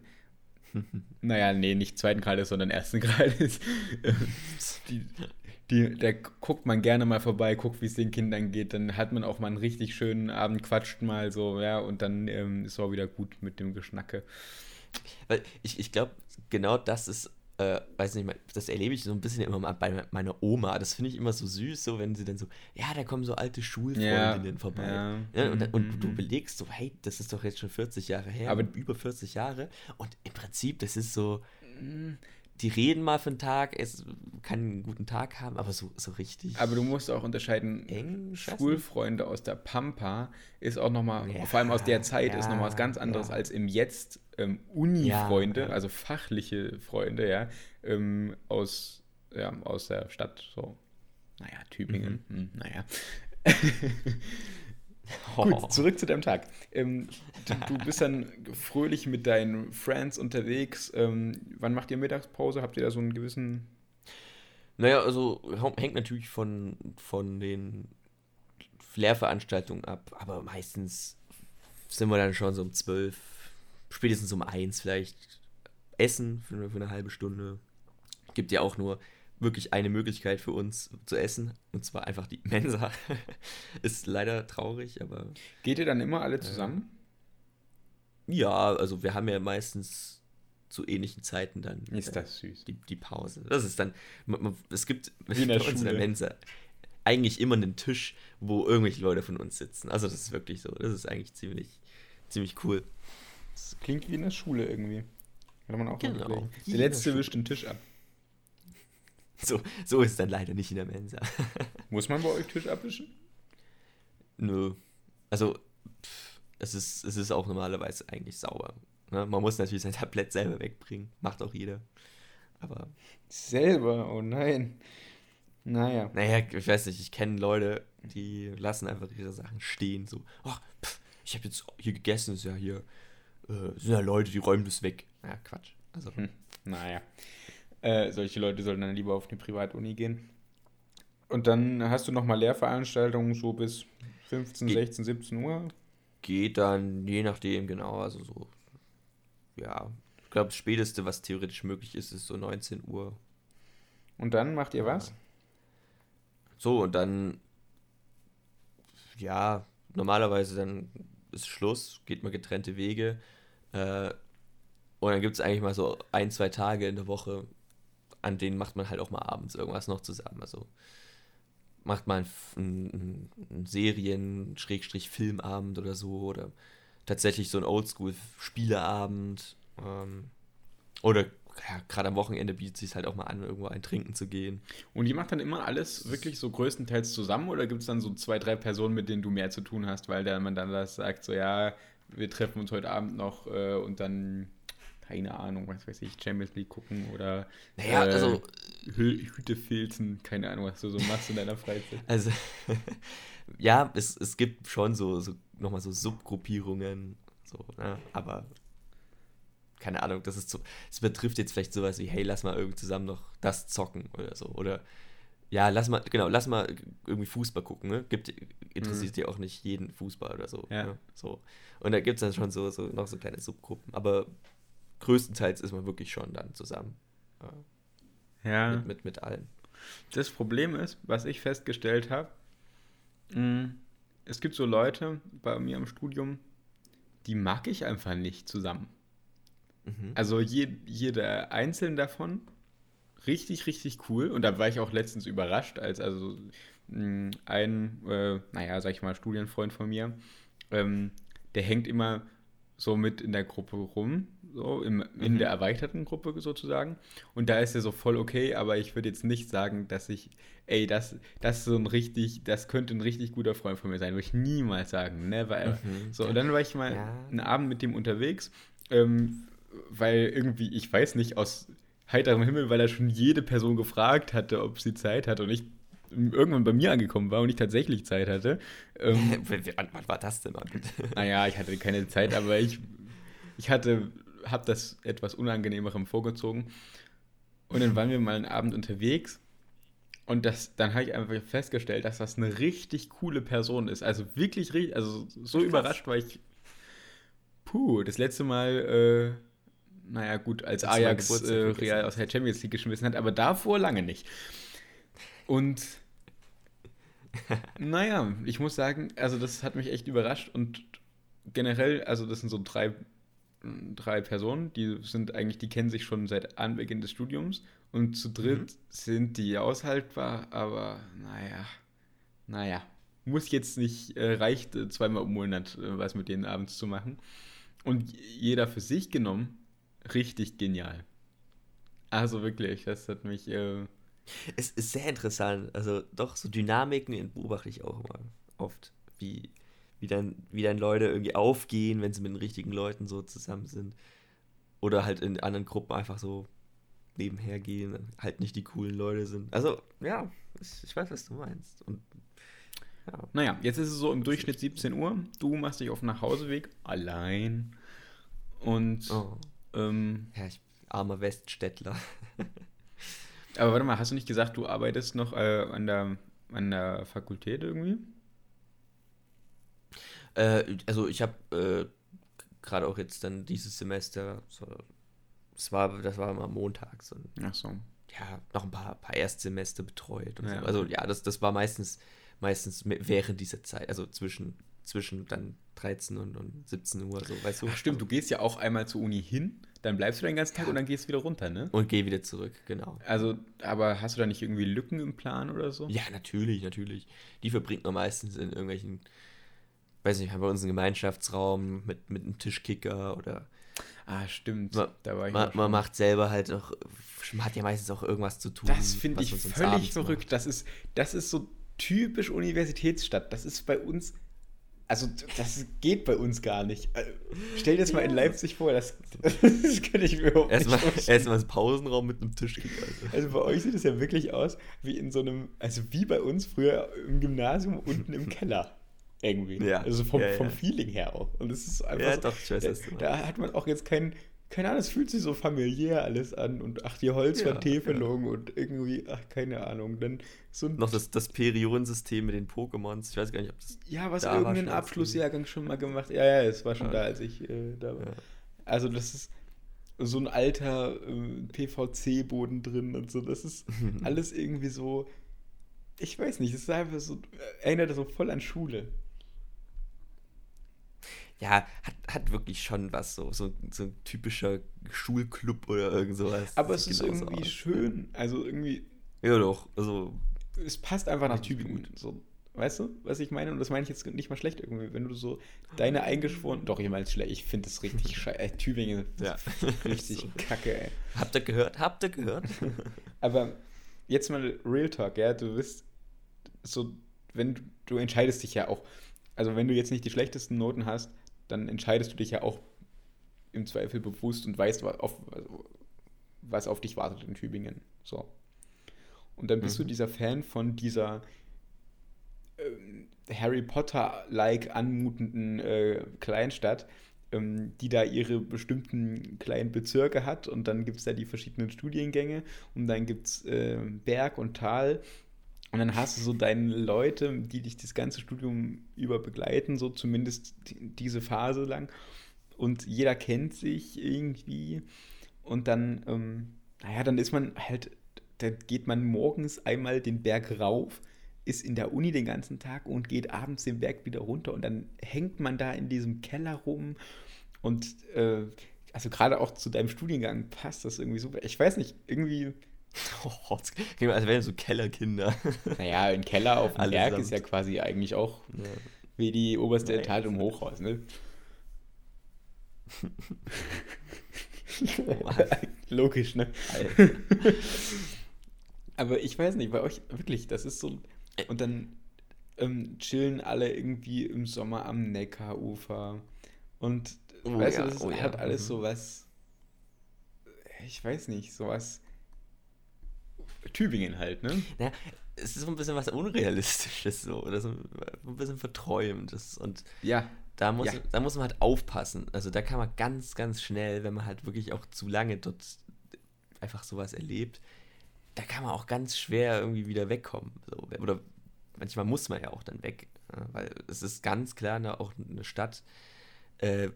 [SPEAKER 1] naja, nee, nicht zweiten Grades, sondern ersten Grades. die, die, da guckt man gerne mal vorbei, guckt, wie es den Kindern geht. Dann hat man auch mal einen richtig schönen Abend, quatscht mal so, ja, und dann ähm, ist auch wieder gut mit dem Geschnacke.
[SPEAKER 2] Weil ich, ich glaube, genau das ist äh, weiß nicht, das erlebe ich so ein bisschen immer mal bei meiner Oma. Das finde ich immer so süß, so wenn sie dann so, ja, da kommen so alte Schulfreundinnen ja, vorbei. Ja. Ja, und, und, du mhm. belegst so, hey, das ist doch jetzt schon 40 Jahre her, aber über 40 Jahre. Und im Prinzip, das ist so, mm, die reden mal für einen Tag, es kann einen guten Tag haben, aber so, so richtig.
[SPEAKER 1] Aber du musst auch unterscheiden, eng, Schulfreunde aus der Pampa ist auch nochmal, ja, vor allem aus der Zeit, ja, ist nochmal was ganz anderes ja. als im Jetzt ähm, Uni-Freunde, also fachliche Freunde, ja, ähm, aus, ja, aus der Stadt, so, naja, Tübingen, mhm. hm, Gut, zurück zu deinem Tag. Ähm, du, du, bist dann fröhlich mit deinen Friends unterwegs. Ähm, wann macht ihr Mittagspause? Habt ihr da so einen gewissen.
[SPEAKER 2] Naja, also hängt natürlich von, von den Lehrveranstaltungen ab, aber meistens sind wir dann schon so um zwölf, spätestens um eins vielleicht essen für, für eine halbe Stunde. Gibt ja auch nur wirklich eine Möglichkeit für uns zu essen. Und zwar einfach die Mensa. ist leider traurig, aber.
[SPEAKER 1] Geht ihr dann immer alle zusammen?
[SPEAKER 2] Äh, ja, also wir haben ja meistens zu ähnlichen Zeiten dann.
[SPEAKER 1] Ist das süß.
[SPEAKER 2] Die, die Pause. Das ist dann. Man, man, es gibt Wie in der, Schule. in der Mensa eigentlich immer einen Tisch, wo irgendwelche Leute von uns sitzen. Also das ist wirklich so. Das ist eigentlich ziemlich, ziemlich cool.
[SPEAKER 1] Das klingt wie in der Schule irgendwie. Kann man auch genau. Der letzte wischt den Tisch ab.
[SPEAKER 2] So, so ist es dann leider nicht in der Mensa.
[SPEAKER 1] Muss man bei euch Tisch abwischen?
[SPEAKER 2] Nö. Also, pff, es, ist, es ist auch normalerweise eigentlich sauber. Ne? Man muss natürlich sein Tablett selber wegbringen. Macht auch jeder. Aber.
[SPEAKER 1] Selber? Oh nein. Naja.
[SPEAKER 2] Naja, ich weiß nicht, ich kenne Leute, die lassen einfach ihre Sachen stehen. So, ach, pff, ich habe jetzt hier gegessen, ist ja hier. Äh, sind ja Leute, die räumen das weg. Ja, Quatsch. Also. Hm,
[SPEAKER 1] naja. Äh, solche Leute sollten dann lieber auf eine Privatuni gehen. Und dann hast du nochmal Lehrveranstaltungen so bis 15, Ge 16, 17 Uhr?
[SPEAKER 2] Geht dann, je nachdem, genau, also so, ja, ich glaube, das Späteste, was theoretisch möglich ist, ist so 19 Uhr.
[SPEAKER 1] Und dann macht ihr was?
[SPEAKER 2] So, und dann, ja, normalerweise dann ist Schluss, geht man getrennte Wege. Äh, und dann gibt es eigentlich mal so ein, zwei Tage in der Woche, an denen macht man halt auch mal abends irgendwas noch zusammen. Also macht man einen, einen Serien-, Schrägstrich Filmabend oder so oder tatsächlich so ein Oldschool-Spieleabend. Ähm, oder ja, gerade am Wochenende bietet es sich halt auch mal an, irgendwo ein Trinken zu gehen.
[SPEAKER 1] Und die macht dann immer alles wirklich so größtenteils zusammen oder gibt es dann so zwei, drei Personen, mit denen du mehr zu tun hast, weil dann man dann das sagt, so ja, wir treffen uns heute Abend noch äh, und dann keine Ahnung, was weiß ich, Champions League gucken oder
[SPEAKER 2] naja, äh, also,
[SPEAKER 1] Hüte filzen, keine Ahnung, was du so machst in deiner Freizeit.
[SPEAKER 2] Also, ja, es, es gibt schon so, so nochmal so Subgruppierungen, so, ne? aber keine Ahnung, das ist so, es betrifft jetzt vielleicht sowas wie, hey, lass mal irgendwie zusammen noch das zocken oder so, oder ja, lass mal, genau, lass mal irgendwie Fußball gucken, ne? Gibt, interessiert mhm. dir auch nicht jeden Fußball oder so.
[SPEAKER 1] Ja.
[SPEAKER 2] Ne? so. Und da gibt es dann schon so, so noch so kleine Subgruppen. Aber größtenteils ist man wirklich schon dann zusammen.
[SPEAKER 1] Äh, ja.
[SPEAKER 2] Mit, mit, mit allen.
[SPEAKER 1] Das Problem ist, was ich festgestellt habe, mm, es gibt so Leute bei mir im Studium, die mag ich einfach nicht zusammen. Mhm. Also je, jeder einzelne davon richtig, richtig cool. Und da war ich auch letztens überrascht, als also mm, ein, äh, naja, sag ich mal, Studienfreund von mir, ähm, der hängt immer so mit in der Gruppe rum, so im, in mhm. der erweiterten Gruppe sozusagen. Und da ist er so voll okay, aber ich würde jetzt nicht sagen, dass ich, ey, das, das ist so ein richtig, das könnte ein richtig guter Freund von mir sein, würde ich niemals sagen, never ever. Mhm. So, und dann war ich mal ja. einen Abend mit dem unterwegs, ähm, weil irgendwie, ich weiß nicht, aus heiterem Himmel, weil er schon jede Person gefragt hatte, ob sie Zeit hat und ich irgendwann bei mir angekommen war und ich tatsächlich Zeit hatte.
[SPEAKER 2] Ähm, wann, war das denn
[SPEAKER 1] naja, ich hatte keine Zeit, aber ich, ich hatte, habe das etwas Unangenehmerem vorgezogen. Und dann waren wir mal einen Abend unterwegs und das, dann habe ich einfach festgestellt, dass das eine richtig coole Person ist. Also wirklich, richtig, also so Krass. überrascht war ich. Puh, das letzte Mal, äh, naja, gut, als Ajax äh, Real aus der Champions League geschmissen hat, aber davor lange nicht. Und naja, ich muss sagen, also das hat mich echt überrascht und generell, also das sind so drei, drei Personen, die sind eigentlich, die kennen sich schon seit Anbeginn des Studiums und zu dritt mhm. sind die aushaltbar, aber naja, naja, muss jetzt nicht, äh, reicht äh, zweimal im Monat äh, was mit denen abends zu machen. Und jeder für sich genommen, richtig genial. Also wirklich, das hat mich äh,
[SPEAKER 2] es ist sehr interessant. Also doch, so Dynamiken beobachte ich auch immer oft. Wie, wie, dann, wie dann Leute irgendwie aufgehen, wenn sie mit den richtigen Leuten so zusammen sind. Oder halt in anderen Gruppen einfach so nebenher gehen, halt nicht die coolen Leute sind. Also, ja, ich weiß, was du meinst. Und,
[SPEAKER 1] ja. Naja, jetzt ist es so im Durchschnitt 17 Uhr. Du machst dich auf den Nachhauseweg allein. Und. Oh. Ähm,
[SPEAKER 2] ja, ich armer Weststädtler.
[SPEAKER 1] Aber warte mal, hast du nicht gesagt, du arbeitest noch äh, an, der, an der Fakultät irgendwie?
[SPEAKER 2] Äh, also ich habe äh, gerade auch jetzt dann dieses Semester, so, das war, das war immer montags und
[SPEAKER 1] Ach so.
[SPEAKER 2] ja, noch ein paar, paar Erstsemester betreut und ja, so. Also ja, das, das war meistens, meistens während dieser Zeit, also zwischen, zwischen dann 13 und, und 17 Uhr, so, weißt du?
[SPEAKER 1] Ach, stimmt, du gehst ja auch einmal zur Uni hin dann bleibst du den ganzen Tag ja. und dann gehst du wieder runter, ne?
[SPEAKER 2] Und geh wieder zurück, genau.
[SPEAKER 1] Also, aber hast du da nicht irgendwie Lücken im Plan oder so?
[SPEAKER 2] Ja, natürlich, natürlich. Die verbringt man meistens in irgendwelchen, weiß nicht, haben wir unseren Gemeinschaftsraum mit, mit einem Tischkicker oder.
[SPEAKER 1] Ah, stimmt.
[SPEAKER 2] Man, da war ich man, man macht selber halt auch, man hat ja meistens auch irgendwas zu tun.
[SPEAKER 1] Das finde ich völlig verrückt. Das ist, das ist so typisch Universitätsstadt. Das ist bei uns also, das geht bei uns gar nicht. Also, stell dir das ja. mal in Leipzig vor, das, das könnte ich mir überhaupt
[SPEAKER 2] erstmal, nicht Erstmal das Pausenraum mit einem Tisch.
[SPEAKER 1] Also. also bei euch sieht es ja wirklich aus wie in so einem, also wie bei uns früher im Gymnasium unten im Keller. Irgendwie.
[SPEAKER 2] Ja.
[SPEAKER 1] Also vom,
[SPEAKER 2] ja,
[SPEAKER 1] vom Feeling her auch. Und es ist einfach.
[SPEAKER 2] Ja,
[SPEAKER 1] so,
[SPEAKER 2] doch, ich weiß,
[SPEAKER 1] da, da hat man auch jetzt keinen keine Ahnung, es fühlt sich so familiär alles an und ach, die Holzvertäfelung ja, ja. und irgendwie, ach, keine Ahnung. Dann
[SPEAKER 2] so Noch das, das Periodensystem mit den Pokémons. Ich weiß gar nicht, ob das.
[SPEAKER 1] Ja, was irgendein Abschlussjahrgang schon mal gemacht. Ja, ja, es war schon ja. da, als ich äh, da war. Also, das ist so ein alter äh, PVC-Boden drin und so. Das ist alles irgendwie so. Ich weiß nicht, es ist einfach so. Erinnert so voll an Schule
[SPEAKER 2] ja, hat, hat wirklich schon was, so, so, so ein typischer Schulclub oder irgend sowas.
[SPEAKER 1] Aber es ist irgendwie aus. schön. Also irgendwie.
[SPEAKER 2] Ja, doch. Also.
[SPEAKER 1] Es passt einfach nach Tübingen. So, weißt du, was ich meine? Und das meine ich jetzt nicht mal schlecht irgendwie. Wenn du so deine eingeschworenen. Doch, ich meine es schlecht. Ich finde es richtig scheiße. Äh, Tübingen.
[SPEAKER 2] Ja.
[SPEAKER 1] Richtig so. kacke, ey.
[SPEAKER 2] Habt ihr gehört? Habt ihr gehört?
[SPEAKER 1] Aber jetzt mal Real Talk, ja. Du bist so. Wenn du, du entscheidest dich ja auch. Also, wenn du jetzt nicht die schlechtesten Noten hast, dann entscheidest du dich ja auch im Zweifel bewusst und weißt, was auf, was auf dich wartet in Tübingen. So. Und dann bist mhm. du dieser Fan von dieser äh, Harry Potter-like anmutenden äh, Kleinstadt, ähm, die da ihre bestimmten kleinen Bezirke hat und dann gibt es da die verschiedenen Studiengänge und dann gibt es äh, Berg und Tal Und dann hast du so deine Leute, die dich das ganze Studium über begleiten, so zumindest diese Phase lang. Und jeder kennt sich irgendwie. Und dann, ähm, naja, dann ist man halt, da geht man morgens einmal den Berg rauf, ist in der Uni den ganzen Tag und geht abends den Berg wieder runter. Und dann hängt man da in diesem Keller rum. Und äh, also gerade auch zu deinem Studiengang passt das irgendwie super. Ich weiß nicht, irgendwie
[SPEAKER 2] Oh, als wären so Kellerkinder.
[SPEAKER 1] Naja, ein Keller auf dem Berg ist ja quasi eigentlich auch ja. wie die oberste Etage im Hochhaus, ne? Logisch, ne? Aber ich weiß nicht, bei euch wirklich, das ist so. Und dann ähm, chillen alle irgendwie im Sommer am Neckarufer. Und oh, weißt ja, du, das oh, hat ja. alles mhm. so was. Ich weiß nicht, sowas Tübingen halt, ne?
[SPEAKER 2] Ja, es ist so ein bisschen was Unrealistisches, so, oder so ein bisschen Verträumtes. Und
[SPEAKER 1] ja.
[SPEAKER 2] Da muss, ja. da muss man halt aufpassen. Also da kann man ganz, ganz schnell, wenn man halt wirklich auch zu lange dort einfach sowas erlebt, da kann man auch ganz schwer irgendwie wieder wegkommen. So. Oder manchmal muss man ja auch dann weg. Weil es ist ganz klar eine, auch eine Stadt, äh,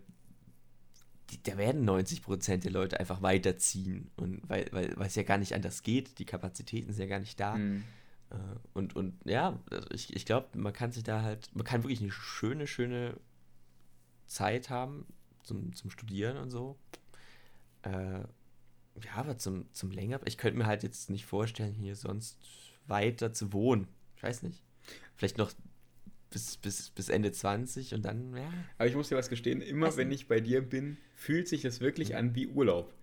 [SPEAKER 2] die, da werden 90 Prozent der Leute einfach weiterziehen. Und weil, weil, weil es ja gar nicht anders geht, die Kapazitäten sind ja gar nicht da. Mhm. Und, und ja, also ich, ich glaube, man kann sich da halt, man kann wirklich eine schöne, schöne Zeit haben zum, zum Studieren und so. Äh, ja, aber zum, zum länger, ich könnte mir halt jetzt nicht vorstellen, hier sonst weiter zu wohnen. Ich weiß nicht. Vielleicht noch bis, bis, bis Ende 20 und dann, ja.
[SPEAKER 1] Aber ich muss dir was gestehen, immer wenn ich bei dir bin, fühlt sich das wirklich an wie Urlaub.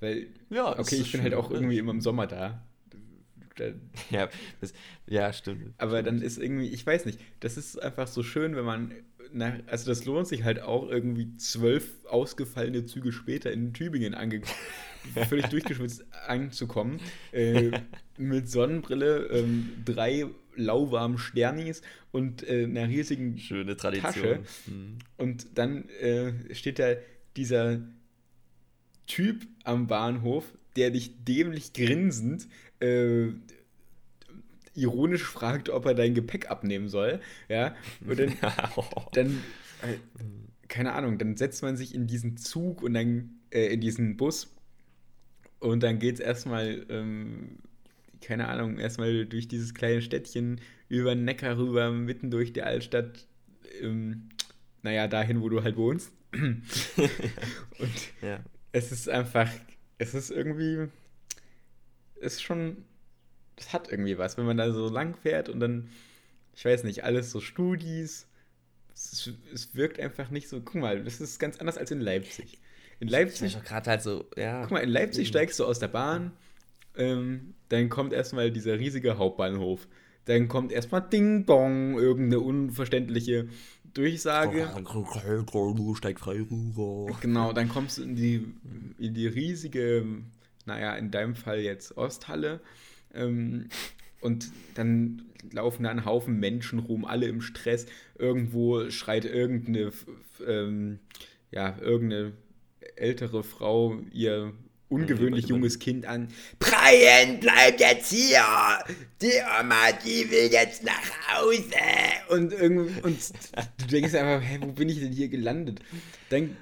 [SPEAKER 1] Weil, ja, okay, ich bin halt auch irgendwie immer im Sommer da.
[SPEAKER 2] ja, das, ja, stimmt.
[SPEAKER 1] Aber
[SPEAKER 2] stimmt.
[SPEAKER 1] dann ist irgendwie, ich weiß nicht, das ist einfach so schön, wenn man, nach, also das lohnt sich halt auch irgendwie zwölf ausgefallene Züge später in Tübingen ange völlig durchgeschwitzt anzukommen. Äh, mit Sonnenbrille, ähm, drei lauwarmen Sternis und äh, einer riesigen
[SPEAKER 2] Schöne Tradition.
[SPEAKER 1] Tasche. Mhm. Und dann äh, steht da dieser Typ am Bahnhof, der dich dämlich grinsend äh, ironisch fragt, ob er dein Gepäck abnehmen soll. Ja, und dann, dann äh, keine Ahnung, dann setzt man sich in diesen Zug und dann äh, in diesen Bus und dann geht es erstmal, ähm, keine Ahnung, erstmal durch dieses kleine Städtchen über den Neckar rüber, mitten durch die Altstadt, ähm, naja, dahin, wo du halt wohnst. und ja. es ist einfach, es ist irgendwie, es ist schon, es hat irgendwie was, wenn man da so lang fährt und dann, ich weiß nicht, alles so Studis, es, es wirkt einfach nicht so, guck mal, das ist ganz anders als in Leipzig. In Leipzig.
[SPEAKER 2] gerade halt so, ja.
[SPEAKER 1] Guck mal, in Leipzig steigst du aus der Bahn, ähm, dann kommt erstmal dieser riesige Hauptbahnhof. Dann kommt erstmal Ding Bong, irgendeine unverständliche Durchsage. Steigt frei rüber. Genau, dann kommst du in die, in die riesige, naja, in deinem Fall jetzt Osthalle. Ähm, und dann laufen da ein Haufen Menschen rum, alle im Stress. Irgendwo schreit irgendeine, ähm, ja, irgendeine ältere Frau ihr ungewöhnlich junges Kind an. Brian, bleib jetzt hier! Die Oma, die will jetzt nach Hause! Und, und du denkst einfach, hä, wo bin ich denn hier gelandet? Dann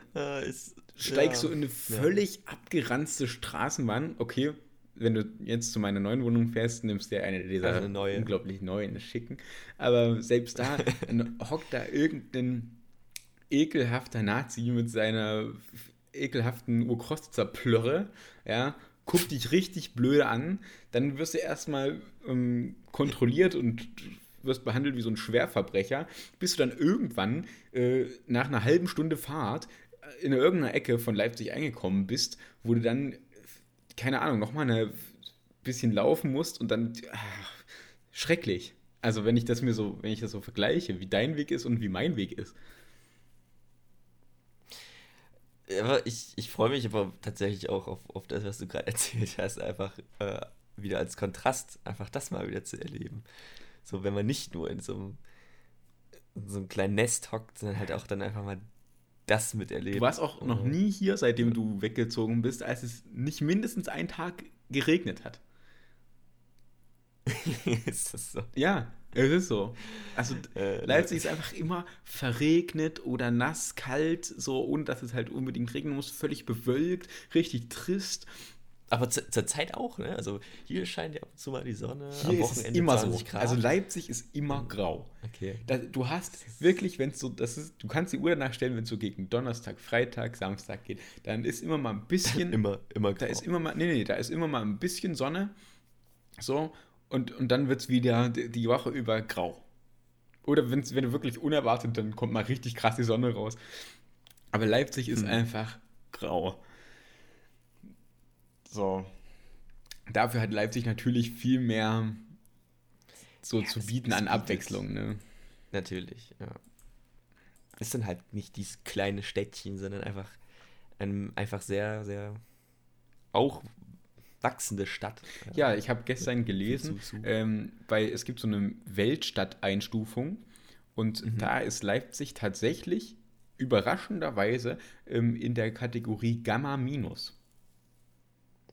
[SPEAKER 1] ist, steigst du in eine völlig abgeranzte Straßenbahn. Okay, wenn du jetzt zu meiner neuen Wohnung fährst, nimmst du ja eine dieser
[SPEAKER 2] also neue.
[SPEAKER 1] unglaublich neuen, schicken. Aber selbst da hockt da irgendein ekelhafter Nazi mit seiner ekelhaften Urkostzer-Plörre, ja, guck dich richtig blöde an, dann wirst du erstmal ähm, kontrolliert und wirst behandelt wie so ein Schwerverbrecher, bis du dann irgendwann äh, nach einer halben Stunde Fahrt äh, in irgendeiner Ecke von Leipzig eingekommen bist, wo du dann, keine Ahnung, nochmal ein bisschen laufen musst und dann ach, schrecklich. Also wenn ich das mir so, wenn ich das so vergleiche, wie dein Weg ist und wie mein Weg ist.
[SPEAKER 2] aber ich, ich freue mich aber tatsächlich auch auf, auf das, was du gerade erzählt hast, einfach äh, wieder als Kontrast, einfach das mal wieder zu erleben. So, wenn man nicht nur in so einem, in so einem kleinen Nest hockt, sondern halt auch dann einfach mal das miterlebt.
[SPEAKER 1] Du warst auch noch nie hier, seitdem du weggezogen bist, als es nicht mindestens einen Tag geregnet hat.
[SPEAKER 2] ist das so?
[SPEAKER 1] Ja, es ist so. Also
[SPEAKER 2] Äh,
[SPEAKER 1] Leipzig ist einfach immer verregnet oder nass, kalt, so ohne dass es halt unbedingt regnen muss, völlig bewölkt, richtig trist.
[SPEAKER 2] Aber zu- zur Zeit auch, ne? Also hier scheint ja ab und zu mal die Sonne.
[SPEAKER 1] Hier ist es immer so.
[SPEAKER 2] 20 Grad.
[SPEAKER 1] Also Leipzig ist immer grau.
[SPEAKER 2] okay.
[SPEAKER 1] Da, du hast wirklich, wenn es so, das ist, du kannst die Uhr danach stellen, wenn es so gegen Donnerstag, Freitag, Samstag geht, dann ist immer mal ein bisschen,
[SPEAKER 2] Immer, immer
[SPEAKER 1] da
[SPEAKER 2] grau.
[SPEAKER 1] ist immer mal, nee, nee, da ist immer mal ein bisschen Sonne, so, und, und dann wird es wieder die, die Woche über grau. Oder wenn's, wenn du wirklich unerwartet, dann kommt mal richtig krass die Sonne raus. Aber Leipzig ist
[SPEAKER 2] Hm.
[SPEAKER 1] einfach grau. So. Dafür hat Leipzig natürlich viel mehr so
[SPEAKER 2] Ja,
[SPEAKER 1] zu bieten an. Abwechslung, ne?
[SPEAKER 2] Natürlich, ja. Ist dann halt nicht dieses kleine Städtchen, sondern einfach ein einfach sehr, sehr auch wachsende Stadt.
[SPEAKER 1] Ja, ich habe gestern gelesen, ähm, weil es gibt so eine Weltstadteinstufung und
[SPEAKER 2] Mhm.
[SPEAKER 1] da ist Leipzig tatsächlich überraschenderweise ähm, in der Kategorie Gamma minus.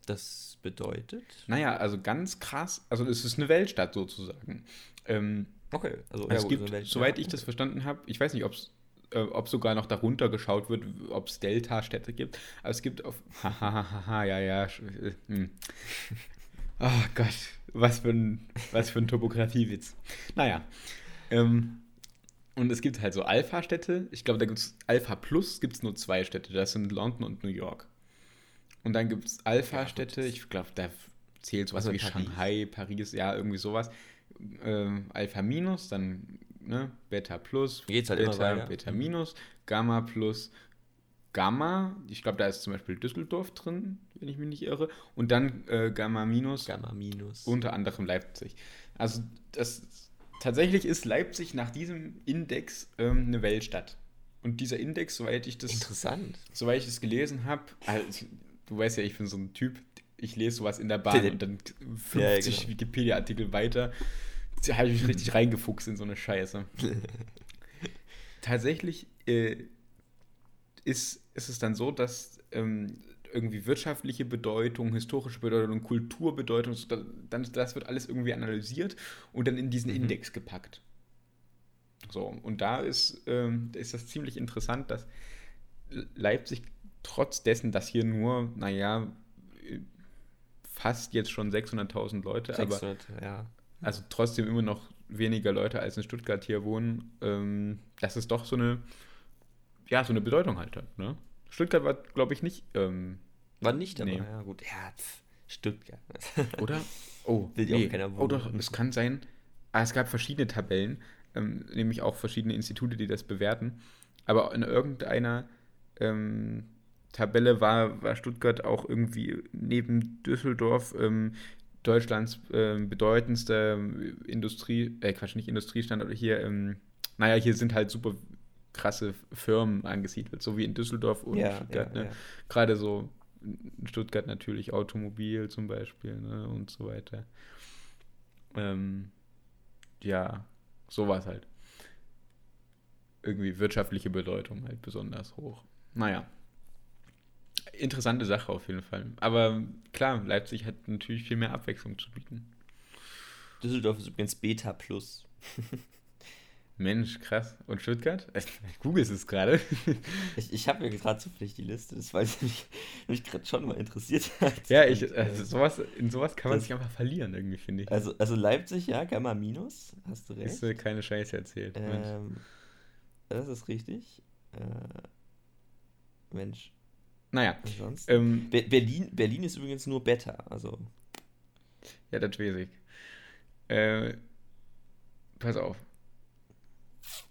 [SPEAKER 2] Das bedeutet.
[SPEAKER 1] Naja, also ganz krass, also es ist eine Weltstadt sozusagen. Ähm,
[SPEAKER 2] Okay, also
[SPEAKER 1] es
[SPEAKER 2] gut,
[SPEAKER 1] gibt, soweit
[SPEAKER 2] ja,
[SPEAKER 1] ich das verstanden habe, ich weiß nicht, ob es äh, ob sogar noch darunter geschaut wird, ob es Delta-Städte gibt, aber es gibt auf, hahaha, ja, ja, äh, hm. oh Gott, was für ein, was für ein Topografiewitz. Naja, ähm, und es gibt halt so Alpha-Städte, ich glaube, da gibt es Alpha Plus, gibt es nur zwei Städte, das sind London und New York. Und dann gibt es Alpha-Städte, ich glaube, da zählt sowas
[SPEAKER 2] Also
[SPEAKER 1] wie
[SPEAKER 2] Paris.
[SPEAKER 1] Shanghai, Paris, ja, irgendwie sowas. Ähm, Alpha Minus, dann ne, Beta Plus,
[SPEAKER 2] Geht's halt immer
[SPEAKER 1] Beta,
[SPEAKER 2] weiter.
[SPEAKER 1] Beta Minus, Gamma Plus, Gamma, ich glaube, da ist zum Beispiel Düsseldorf drin, wenn ich mich nicht irre, und dann äh, Gamma Minus,
[SPEAKER 2] Gamma minus.
[SPEAKER 1] unter anderem Leipzig. Also das tatsächlich ist Leipzig nach diesem Index ähm, eine Weltstadt. Und dieser Index, soweit ich das
[SPEAKER 2] Interessant.
[SPEAKER 1] soweit ich es gelesen habe, also, du weißt ja, ich bin so ein Typ, ich lese sowas in der Bahn und dann 50
[SPEAKER 2] Ja, genau.
[SPEAKER 1] Wikipedia-Artikel weiter, da habe ich mich richtig reingefuchst in so eine Scheiße. Tatsächlich äh, ist, ist es dann so, dass ähm, irgendwie wirtschaftliche Bedeutung, historische Bedeutung, Kulturbedeutung, dann, das wird alles irgendwie analysiert und dann in diesen
[SPEAKER 2] Mhm.
[SPEAKER 1] Index gepackt. So, und da ist, ähm, ist das ziemlich interessant, dass Leipzig trotz dessen, dass hier nur, naja, fast jetzt schon 600.000 Leute, aber
[SPEAKER 2] 600, ja.
[SPEAKER 1] also trotzdem immer noch weniger Leute als in Stuttgart hier wohnen, ähm, dass es doch so eine, ja, so eine Bedeutung halt hat. Ne? Stuttgart war, glaube ich, nicht, ähm,
[SPEAKER 2] War nicht, aber
[SPEAKER 1] Nee.
[SPEAKER 2] ja, gut. Ja, pf, Stuttgart.
[SPEAKER 1] oder? Oh,
[SPEAKER 2] Will ja auch keiner
[SPEAKER 1] oh doch, es kann sein. Ah, es gab verschiedene Tabellen, ähm, nämlich auch verschiedene Institute, die das bewerten. Aber in irgendeiner ähm, Tabelle war, war Stuttgart auch irgendwie neben Düsseldorf ähm, Deutschlands ähm, bedeutendster Industrie, äh Quatsch, nicht Industriestandort hier, ähm, naja, hier sind halt super krasse Firmen angesiedelt, so wie in Düsseldorf und
[SPEAKER 2] ja,
[SPEAKER 1] Stuttgart.
[SPEAKER 2] ja,
[SPEAKER 1] ne?
[SPEAKER 2] ja.
[SPEAKER 1] Gerade so in Stuttgart natürlich Automobil zum Beispiel ne, und so weiter. Ähm, ja, sowas halt. Irgendwie wirtschaftliche Bedeutung halt besonders hoch. Naja. Interessante Sache auf jeden Fall. Aber klar, Leipzig hat natürlich viel mehr Abwechslung zu bieten.
[SPEAKER 2] Düsseldorf ist übrigens Beta Plus.
[SPEAKER 1] Mensch, krass. Und Stuttgart? Ich google es gerade.
[SPEAKER 2] Ich, ich habe mir gerade zufällig die Liste, das weil es mich, mich gerade schon mal interessiert hat.
[SPEAKER 1] ja, ich, also sowas, in sowas kann man
[SPEAKER 2] das-
[SPEAKER 1] sich einfach verlieren, irgendwie, finde ich.
[SPEAKER 2] also, also Leipzig, ja, Gamma Minus, hast du recht.
[SPEAKER 1] Ist äh, keine Scheiße erzählt.
[SPEAKER 2] Ähm, das ist richtig. Äh, Mensch,
[SPEAKER 1] Naja, ähm,
[SPEAKER 2] Be Berlin, Berlin ist übrigens nur Beta, also.
[SPEAKER 1] ja, das weiß ich. Äh, pass auf.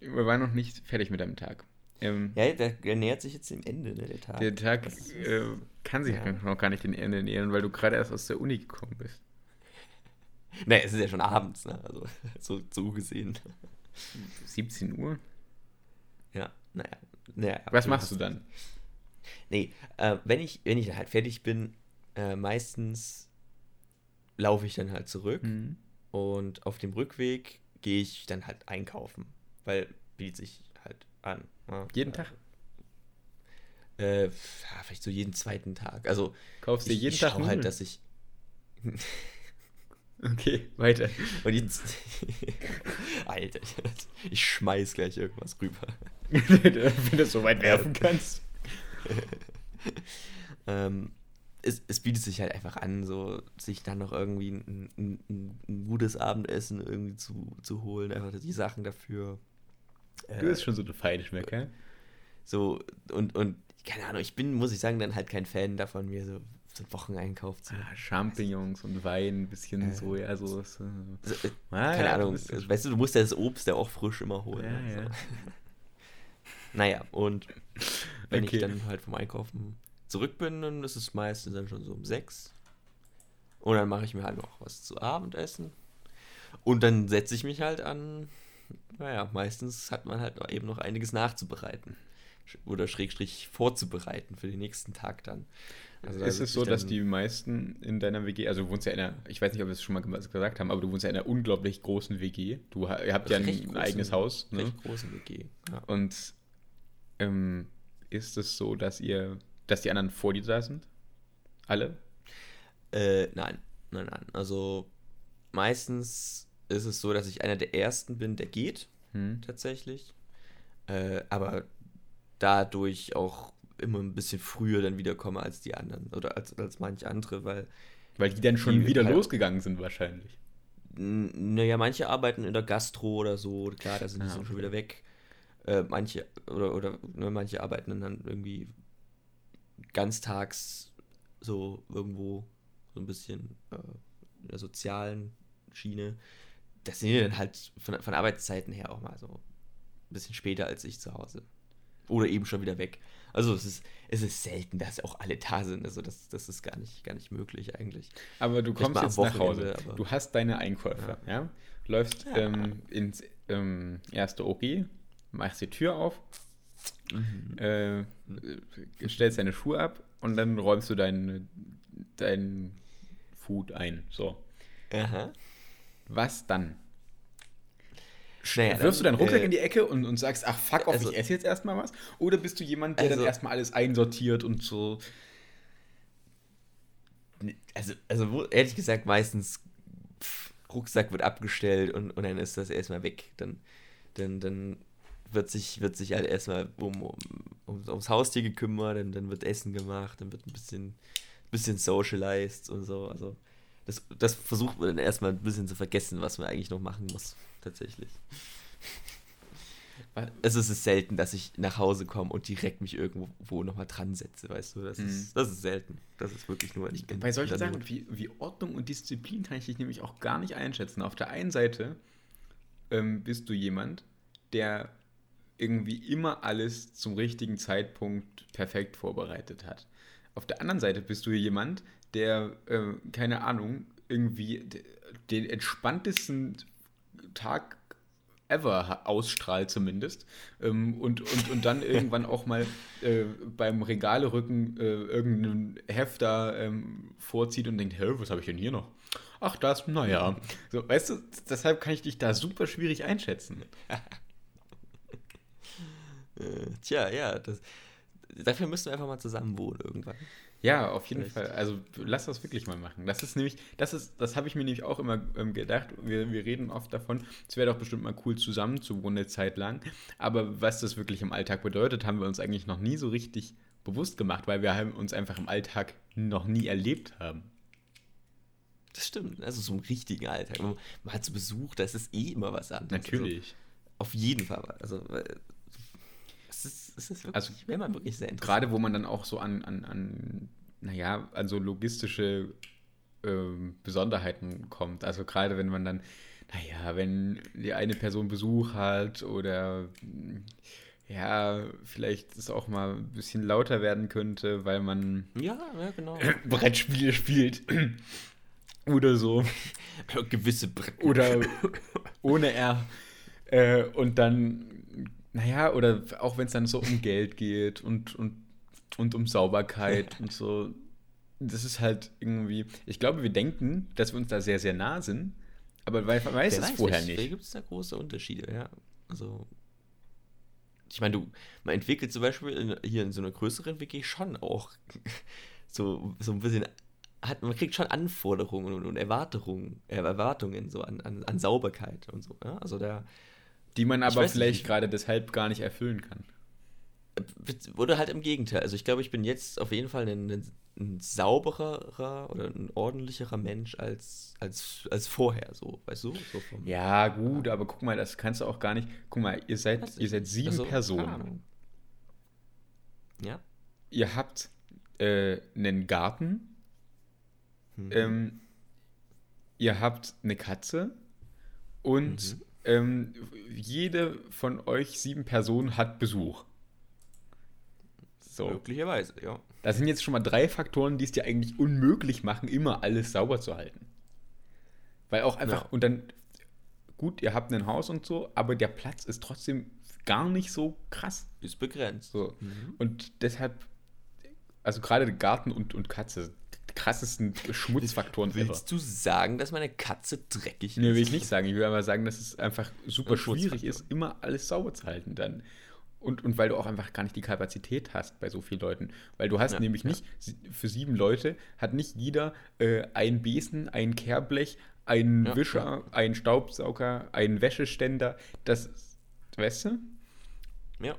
[SPEAKER 1] Wir waren noch nicht fertig mit deinem Tag. Ähm,
[SPEAKER 2] Ja, der, der nähert sich jetzt dem Ende, ne, der Tag.
[SPEAKER 1] der Tag
[SPEAKER 2] ist-
[SPEAKER 1] äh, kann sich
[SPEAKER 2] ja.
[SPEAKER 1] noch gar nicht den Ende nähern, weil du gerade erst aus der Uni gekommen bist.
[SPEAKER 2] Ne, es ist ja schon abends, ne? Also so, so gesehen.
[SPEAKER 1] 17 Uhr?
[SPEAKER 2] Ja, naja. naja
[SPEAKER 1] Was machst du dann?
[SPEAKER 2] Nee, äh, wenn ich, wenn ich halt fertig bin, äh, meistens laufe ich dann halt zurück
[SPEAKER 1] Mhm.
[SPEAKER 2] und auf dem Rückweg gehe ich dann halt einkaufen, weil bietet sich halt an. ne?
[SPEAKER 1] Jeden Tag?
[SPEAKER 2] Äh, ja, vielleicht so jeden zweiten Tag. Also
[SPEAKER 1] Kaufst du
[SPEAKER 2] ich,
[SPEAKER 1] jeden
[SPEAKER 2] ich
[SPEAKER 1] Tag Nudeln?
[SPEAKER 2] halt, dass ich
[SPEAKER 1] Okay, weiter.
[SPEAKER 2] Und jetzt. Alter, ich schmeiß gleich irgendwas rüber.
[SPEAKER 1] Wenn du das so weit werfen kannst.
[SPEAKER 2] ähm, es, es, bietet sich halt einfach an, so sich dann noch irgendwie ein, ein, ein gutes Abendessen irgendwie zu, zu holen, einfach die Sachen dafür.
[SPEAKER 1] Du äh, bist schon so eine Feinschmecker.
[SPEAKER 2] So, und, und keine Ahnung, ich bin, muss ich sagen, dann halt kein Fan davon, mir so so Wocheneinkauf
[SPEAKER 1] zu ah, Champignons und Wein, ein bisschen äh, Sojasauce.
[SPEAKER 2] Also, äh, ah, keine ja, Ahnung, du weißt du, du musst ja das Obst ja auch frisch immer holen. Ja, also. ja. naja, und wenn okay. ich dann halt vom Einkaufen zurück bin, dann ist es meistens dann schon so um sechs. Und dann mache ich mir halt noch was zu Abendessen. Und dann setze ich mich halt an, naja, meistens hat man halt eben noch einiges nachzubereiten. Oder Schrägstrich vorzubereiten für den nächsten Tag dann.
[SPEAKER 1] Also ist es so, dass die meisten in deiner WG, also du wohnst ja in einer, ich weiß nicht, ob wir es schon mal gesagt haben, aber du wohnst ja in einer unglaublich großen WG. Du ihr habt ja ein großen, eigenes Haus.
[SPEAKER 2] Ne? Recht großen WG.
[SPEAKER 1] Ja. Und ähm, ist es so, dass ihr, dass die anderen vor dir da sind? Alle?
[SPEAKER 2] Äh, nein, nein, nein. Also meistens ist es so, dass ich einer der ersten bin, der geht, hm. tatsächlich. Äh, aber dadurch auch immer ein bisschen früher dann wiederkomme als die anderen oder als, als manche andere, weil.
[SPEAKER 1] Weil die dann schon wieder halt, losgegangen sind, wahrscheinlich.
[SPEAKER 2] Naja, manche arbeiten in der Gastro oder so, klar, da sind die ah, okay. schon wieder weg. Äh, manche, oder, oder ne, manche arbeiten dann irgendwie ganztags so irgendwo so ein bisschen äh, in der sozialen Schiene. Das sind dann halt von, von Arbeitszeiten her auch mal so ein bisschen später als ich zu Hause. Oder eben schon wieder weg. Also es ist, es ist selten, dass auch alle da sind. Also das, das ist gar nicht, gar nicht möglich eigentlich.
[SPEAKER 1] Aber du kommst jetzt nach Hause. Du hast deine Einkäufe, ja? ja? Läufst ja. Ähm, ins ähm, erste OG, machst die Tür auf, mhm. äh, stellst deine Schuhe ab und dann räumst du dein, dein Food ein. So.
[SPEAKER 2] Aha.
[SPEAKER 1] Was dann? Schnell. Wirfst du deinen Rucksack äh, in die Ecke und, und sagst, ach fuck off, also, ich esse jetzt erstmal was? Oder bist du jemand, der also, dann erstmal alles einsortiert und so?
[SPEAKER 2] Also, also ehrlich gesagt, meistens pff, Rucksack wird abgestellt und, und dann ist das erstmal weg. Dann, dann, dann wird sich, wird sich halt erstmal um, um, um, ums Haustier gekümmert, dann, dann wird Essen gemacht, dann wird ein bisschen, bisschen socialized und so. Also das, das versucht man dann erstmal ein bisschen zu vergessen, was man eigentlich noch machen muss tatsächlich. Es ist selten, dass ich nach Hause komme und direkt mich irgendwo nochmal dran setze, weißt du? Das, mhm. ist, das ist selten. Das ist wirklich nur.
[SPEAKER 1] Ich Bei solchen Sachen wie, wie Ordnung und Disziplin kann ich dich nämlich auch gar nicht einschätzen. Auf der einen Seite ähm, bist du jemand, der irgendwie immer alles zum richtigen Zeitpunkt perfekt vorbereitet hat. Auf der anderen Seite bist du jemand, der, äh, keine Ahnung, irgendwie den entspanntesten Tag ever ausstrahlt zumindest ähm, und, und, und dann irgendwann auch mal äh, beim Regalerücken äh, irgendeinen Hefter ähm, vorzieht und denkt, hä, was habe ich denn hier noch? Ach das, naja. So, weißt du, deshalb kann ich dich da super schwierig einschätzen.
[SPEAKER 2] Äh, tja, ja, das, dafür müssen wir einfach mal zusammen wohnen irgendwann.
[SPEAKER 1] Ja, auf jeden Vielleicht. Fall. Also lass das wirklich mal machen. Das ist nämlich, das ist, das habe ich mir nämlich auch immer ähm, gedacht. Wir, wir reden oft davon, es wäre doch bestimmt mal cool, zusammen zu wohnen eine Zeit lang. Aber was das wirklich im Alltag bedeutet, haben wir uns eigentlich noch nie so richtig bewusst gemacht, weil wir uns einfach im Alltag noch nie erlebt haben.
[SPEAKER 2] Das stimmt. Also so im richtigen Alltag. Man, man hat zu Besuch, das ist eh immer was anderes.
[SPEAKER 1] Natürlich. Also,
[SPEAKER 2] auf jeden Fall. Also es ist, es ist wirklich,
[SPEAKER 1] also,
[SPEAKER 2] wäre man wirklich sehr
[SPEAKER 1] interessant. Gerade wo man dann auch so an, an, an naja, an so logistische ähm, Besonderheiten kommt. Also gerade wenn man dann, naja, wenn die eine Person Besuch hat oder ja, vielleicht es auch mal ein bisschen lauter werden könnte, weil man
[SPEAKER 2] ja, ja, genau.
[SPEAKER 1] Brettspiele spielt. oder so.
[SPEAKER 2] Gewisse Brett.
[SPEAKER 1] Oder ohne R. Äh, und dann naja, oder auch wenn es dann so um Geld geht und, und, und um Sauberkeit und so. Das ist halt irgendwie. Ich glaube, wir denken, dass wir uns da sehr, sehr nah sind, aber weiß, weiß es vorher nicht. Da
[SPEAKER 2] gibt es da große Unterschiede, ja. Also. Ich meine, du, man entwickelt zum Beispiel in, hier in so einer größeren WG schon auch so, so ein bisschen hat, man kriegt schon Anforderungen und, und Erwartungen, äh, Erwartungen so an, an, an Sauberkeit und so. Ja? Also da.
[SPEAKER 1] Die man aber vielleicht gerade deshalb gar nicht erfüllen kann.
[SPEAKER 2] Oder halt im Gegenteil. Also ich glaube, ich bin jetzt auf jeden Fall ein, ein, saubererer oder ein ordentlicherer Mensch als, als, als vorher, so, weißt du? So
[SPEAKER 1] vom, ja, gut, ja. aber guck mal, das kannst du auch gar nicht. Guck mal, ihr seid, ihr seid sieben also, Personen.
[SPEAKER 2] Ja.
[SPEAKER 1] Ihr habt äh, einen Garten. Mhm. Ähm, ihr habt eine Katze und mhm. Ähm, jede von euch sieben Personen hat Besuch.
[SPEAKER 2] So. Möglicherweise, ja.
[SPEAKER 1] Das sind jetzt schon mal drei Faktoren, die es dir eigentlich unmöglich machen, immer alles sauber zu halten. Weil auch einfach, ja. und dann, gut, ihr habt ein Haus und so, aber der Platz ist trotzdem gar nicht so krass.
[SPEAKER 2] Ist begrenzt.
[SPEAKER 1] So. Mhm. Und deshalb, also gerade Garten und, und Katze, krassesten Schmutzfaktoren
[SPEAKER 2] Willst ever. du sagen, dass meine Katze dreckig
[SPEAKER 1] ist? Nee, will ich nicht sagen. Ich will aber sagen, dass es einfach super schwierig ist, immer alles sauber zu halten dann. Und, und weil du auch einfach gar nicht die Kapazität hast bei so vielen Leuten. Weil du hast ja, nämlich ja. nicht, für sieben Leute hat nicht jeder äh, ein Besen, ein Kehrblech, einen ja, Wischer, einen Staubsauger, einen Wäscheständer. Das, weißt du?
[SPEAKER 2] Ja,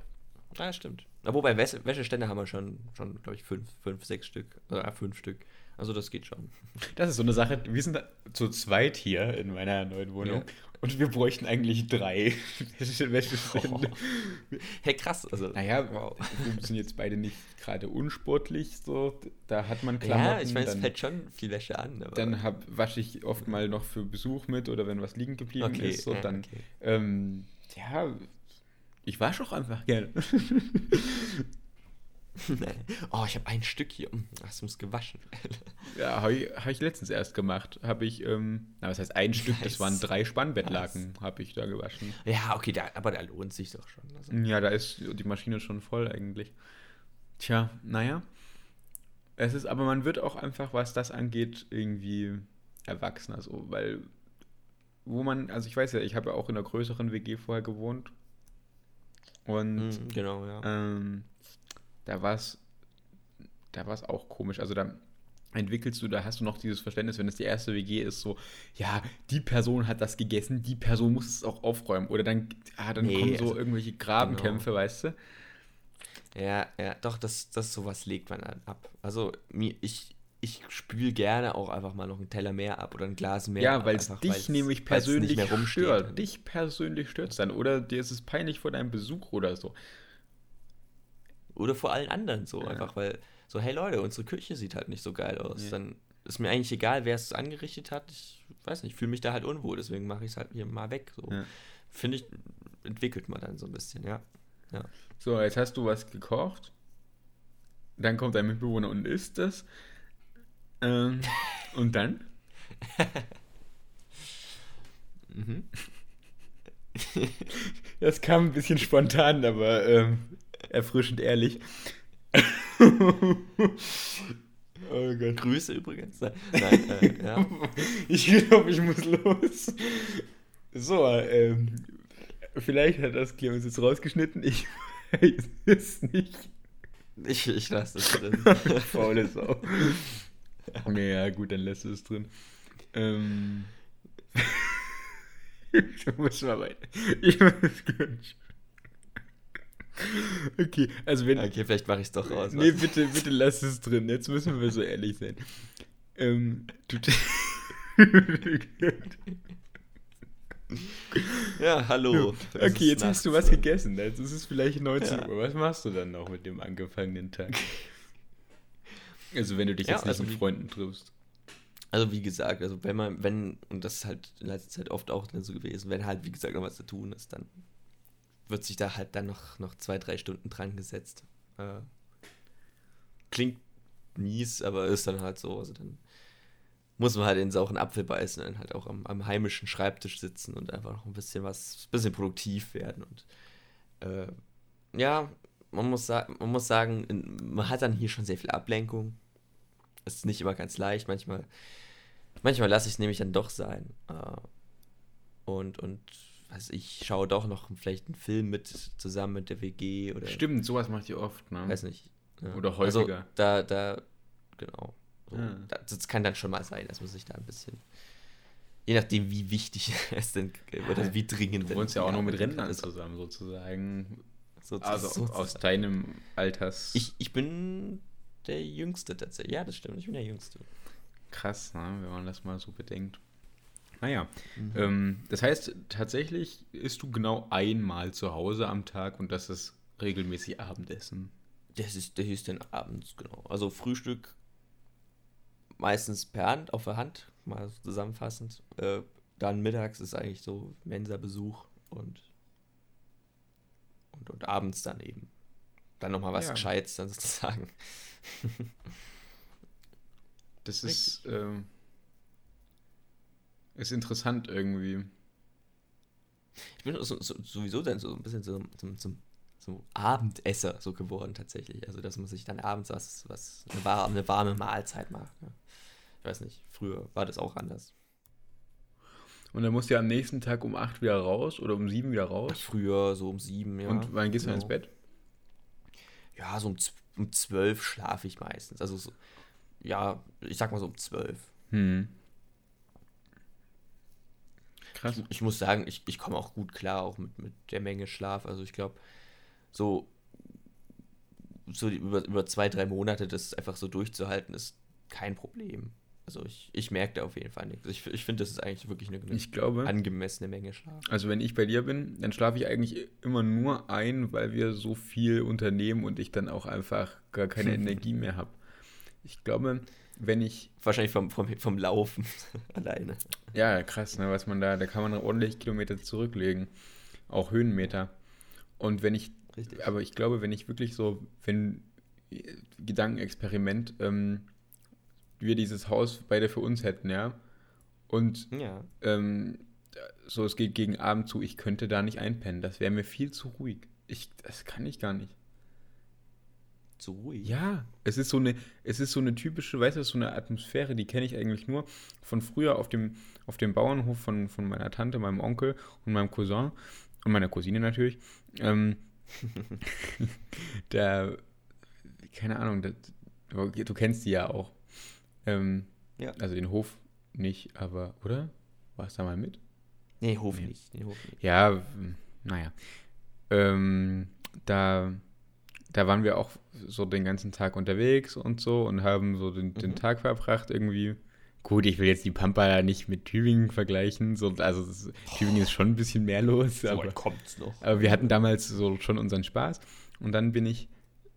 [SPEAKER 2] ja stimmt. Na, wobei Wäsche, Wäscheständer haben wir schon, schon glaube ich, fünf, fünf, sechs Stück. Oder fünf Stück. Also das geht schon.
[SPEAKER 1] Das ist so eine Sache. Wir sind zu zweit hier in meiner neuen Wohnung. Ja. Und wir bräuchten eigentlich drei Wäschestände.
[SPEAKER 2] Oh. Hey, krass. Also,
[SPEAKER 1] naja, wow. wir sind jetzt beide nicht gerade unsportlich. So. Da hat man Klamotten. Ja,
[SPEAKER 2] ich meine, es fällt schon viel Wäsche an.
[SPEAKER 1] dann hab, wasche ich oft mal noch für Besuch mit oder wenn was liegen geblieben okay, ist. So, dann, okay. ähm, ja, ich wasche auch einfach gerne.
[SPEAKER 2] oh, ich habe ein Stück hier. Hm, hast du es gewaschen?
[SPEAKER 1] ja, habe ich, hab ich, letztens erst gemacht. Habe ich, ähm, na, was heißt ein Stück? Nice. Das waren drei Spannbettlaken, habe ich da gewaschen.
[SPEAKER 2] Ja, okay, da, aber da lohnt sich doch schon.
[SPEAKER 1] Also. Ja, da ist die Maschine schon voll eigentlich. Tja, naja. Es ist, aber man wird auch einfach, was das angeht, irgendwie erwachsener, so, weil, wo man, also ich weiß ja, ich habe ja auch in einer größeren WG vorher gewohnt. Und
[SPEAKER 2] mm, genau, ja.
[SPEAKER 1] Ähm, da war es da war es auch komisch. Also da entwickelst du, da hast du noch dieses Verständnis, wenn es die erste WG ist, so, ja, die Person hat das gegessen, die Person muss es auch aufräumen. Oder dann, ah, dann nee, kommen so also, irgendwelche Grabenkämpfe, genau. weißt du?
[SPEAKER 2] Ja, ja, doch, das, das sowas legt man ab. Also mir, ich, ich spüle gerne auch einfach mal noch einen Teller mehr ab oder ein Glas mehr.
[SPEAKER 1] Ja, weil es dich nämlich persönlich stört. Dich persönlich stört es dann. Oder dir ist es peinlich vor deinem Besuch oder so.
[SPEAKER 2] Oder vor allen anderen so, ja. einfach weil, so, hey Leute, unsere Küche sieht halt nicht so geil aus. Ja. Dann ist mir eigentlich egal, wer es angerichtet hat. Ich weiß nicht, fühle mich da halt unwohl, deswegen mache ich es halt hier mal weg. So. Ja. Finde ich, entwickelt man dann so ein bisschen, ja. ja.
[SPEAKER 1] So, jetzt hast du was gekocht. Dann kommt dein Mitbewohner und isst es. Ähm, und dann? mhm. Das kam ein bisschen spontan, aber ähm, erfrischend ehrlich.
[SPEAKER 2] oh Gott. Grüße übrigens. Nein, äh, ja.
[SPEAKER 1] Ich glaube, ich muss los. So, ähm, vielleicht hat das Clemens jetzt rausgeschnitten. Ich weiß es nicht.
[SPEAKER 2] Ich, ich lasse es drin.
[SPEAKER 1] Faule Sau. Ja, gut, dann lässt du es drin. Ähm. ich muss mal weiter. Ich muss gut. Okay, also wenn.
[SPEAKER 2] Okay, vielleicht mache ich es doch raus.
[SPEAKER 1] Nee, bitte, bitte lass es drin. Jetzt müssen wir so ehrlich sein. Ähm, du.
[SPEAKER 2] ja, hallo.
[SPEAKER 1] Okay, jetzt hast du was gegessen. Jetzt ist es vielleicht 19 ja. Uhr. Was machst du dann noch mit dem angefangenen Tag? Also, wenn du dich ja, jetzt nicht also mit Freunden triffst.
[SPEAKER 2] Also wie gesagt, also wenn man, wenn, und das ist halt in letzter Zeit oft auch so gewesen, wenn halt, wie gesagt, noch was zu tun ist, dann wird sich da halt dann noch, noch zwei, drei Stunden dran gesetzt. Äh, klingt mies, aber ist dann halt so. Also dann muss man halt den sauren Apfel beißen und halt auch am, am heimischen Schreibtisch sitzen und einfach noch ein bisschen was, ein bisschen produktiv werden. Und äh, ja, man muss, man muss sagen, man hat dann hier schon sehr viel Ablenkung. Ist nicht immer ganz leicht. Manchmal, manchmal lasse ich es nämlich dann doch sein. Äh, und, und also ich schaue doch noch vielleicht einen Film mit zusammen mit der WG oder.
[SPEAKER 1] Stimmt, sowas macht ihr oft, ne?
[SPEAKER 2] Weiß nicht.
[SPEAKER 1] Ja. Oder häufiger. Also,
[SPEAKER 2] da, da, genau. So, ja. Das kann dann schon mal sein, dass man sich da ein bisschen. Je nachdem, wie wichtig es denn oder wie dringend.
[SPEAKER 1] Du wohnst ja auch noch mit Rentnern zusammen, sozusagen. also sozusagen. aus deinem Alters.
[SPEAKER 2] Ich, ich bin der Jüngste tatsächlich. Ja, das stimmt. Ich bin der Jüngste.
[SPEAKER 1] Krass, ne? wenn man das mal so bedenkt. Naja, mhm. ähm, das heißt, tatsächlich isst du genau einmal zu Hause am Tag und das ist regelmäßig Abendessen.
[SPEAKER 2] Das ist, das ist dann abends, genau. Also Frühstück meistens per Hand, auf der Hand, mal zusammenfassend. Äh, dann mittags ist eigentlich so Mensa-Besuch und, und, und abends dann eben. Dann nochmal was ja. Gescheites dann sozusagen.
[SPEAKER 1] das ist, äh, ist interessant irgendwie.
[SPEAKER 2] Ich bin so, so, sowieso dann so ein bisschen so, so, so, so, Abendesser so geworden tatsächlich. Also dass man sich dann abends was, was eine, warme, eine warme Mahlzeit macht. Ja. Ich weiß nicht, früher war das auch anders.
[SPEAKER 1] Und dann musst du ja am nächsten Tag um 8 wieder raus oder um 7 wieder raus?
[SPEAKER 2] Früher so um 7, ja.
[SPEAKER 1] Und wann gehst du genau. ins Bett?
[SPEAKER 2] Ja, so um, um 12 schlafe ich meistens. Also so, ja, ich sag mal so um 12. Hm. Krass. Ich, muss sagen, ich, ich komme auch gut klar, auch mit, mit der Menge Schlaf. Also ich glaube, so, so über, über zwei, drei Monate das einfach so durchzuhalten, ist kein Problem. Also ich, ich merke da auf jeden Fall nichts. Ich, ich finde, das ist eigentlich wirklich eine,
[SPEAKER 1] ich glaube,
[SPEAKER 2] angemessene Menge Schlaf.
[SPEAKER 1] Also wenn ich bei dir bin, dann schlafe ich eigentlich immer nur ein, weil wir so viel unternehmen und ich dann auch einfach gar keine Energie mehr habe. Ich glaube, wenn ich.
[SPEAKER 2] Wahrscheinlich vom, vom, vom Laufen alleine.
[SPEAKER 1] Ja, krass, ne, was man da, da kann man ordentlich Kilometer zurücklegen. Auch Höhenmeter. Und wenn ich, Richtig. aber ich glaube, wenn ich wirklich so, wenn Gedankenexperiment, ähm, wir dieses Haus beide für uns hätten, ja. Und ja. Ähm, so, es geht gegen Abend zu, ich könnte da nicht einpennen. Das wäre mir viel zu ruhig. Ich, das kann ich gar nicht.
[SPEAKER 2] Zu ruhig?
[SPEAKER 1] Ja, es ist so eine, es ist so eine typische, weißt du, so eine Atmosphäre, die kenne ich eigentlich nur von früher auf dem, auf dem Bauernhof von, von meiner Tante, meinem Onkel und meinem Cousin und meiner Cousine natürlich. Ähm, da, keine Ahnung, das, du kennst die ja auch. Ähm, ja. Also den Hof nicht, aber, oder? Warst du da mal mit?
[SPEAKER 2] Nee, Hof nee. nicht. Nee, Hof
[SPEAKER 1] nicht. Ja, naja. Ähm, da, da waren wir auch so den ganzen Tag unterwegs und so und haben so den, den mhm. Tag verbracht irgendwie. Gut, ich will jetzt die Pampa nicht mit Tübingen vergleichen. So, also oh. Tübingen ist schon ein bisschen mehr los. So aber, kommt's noch. aber wir hatten damals so schon unseren Spaß. Und dann bin ich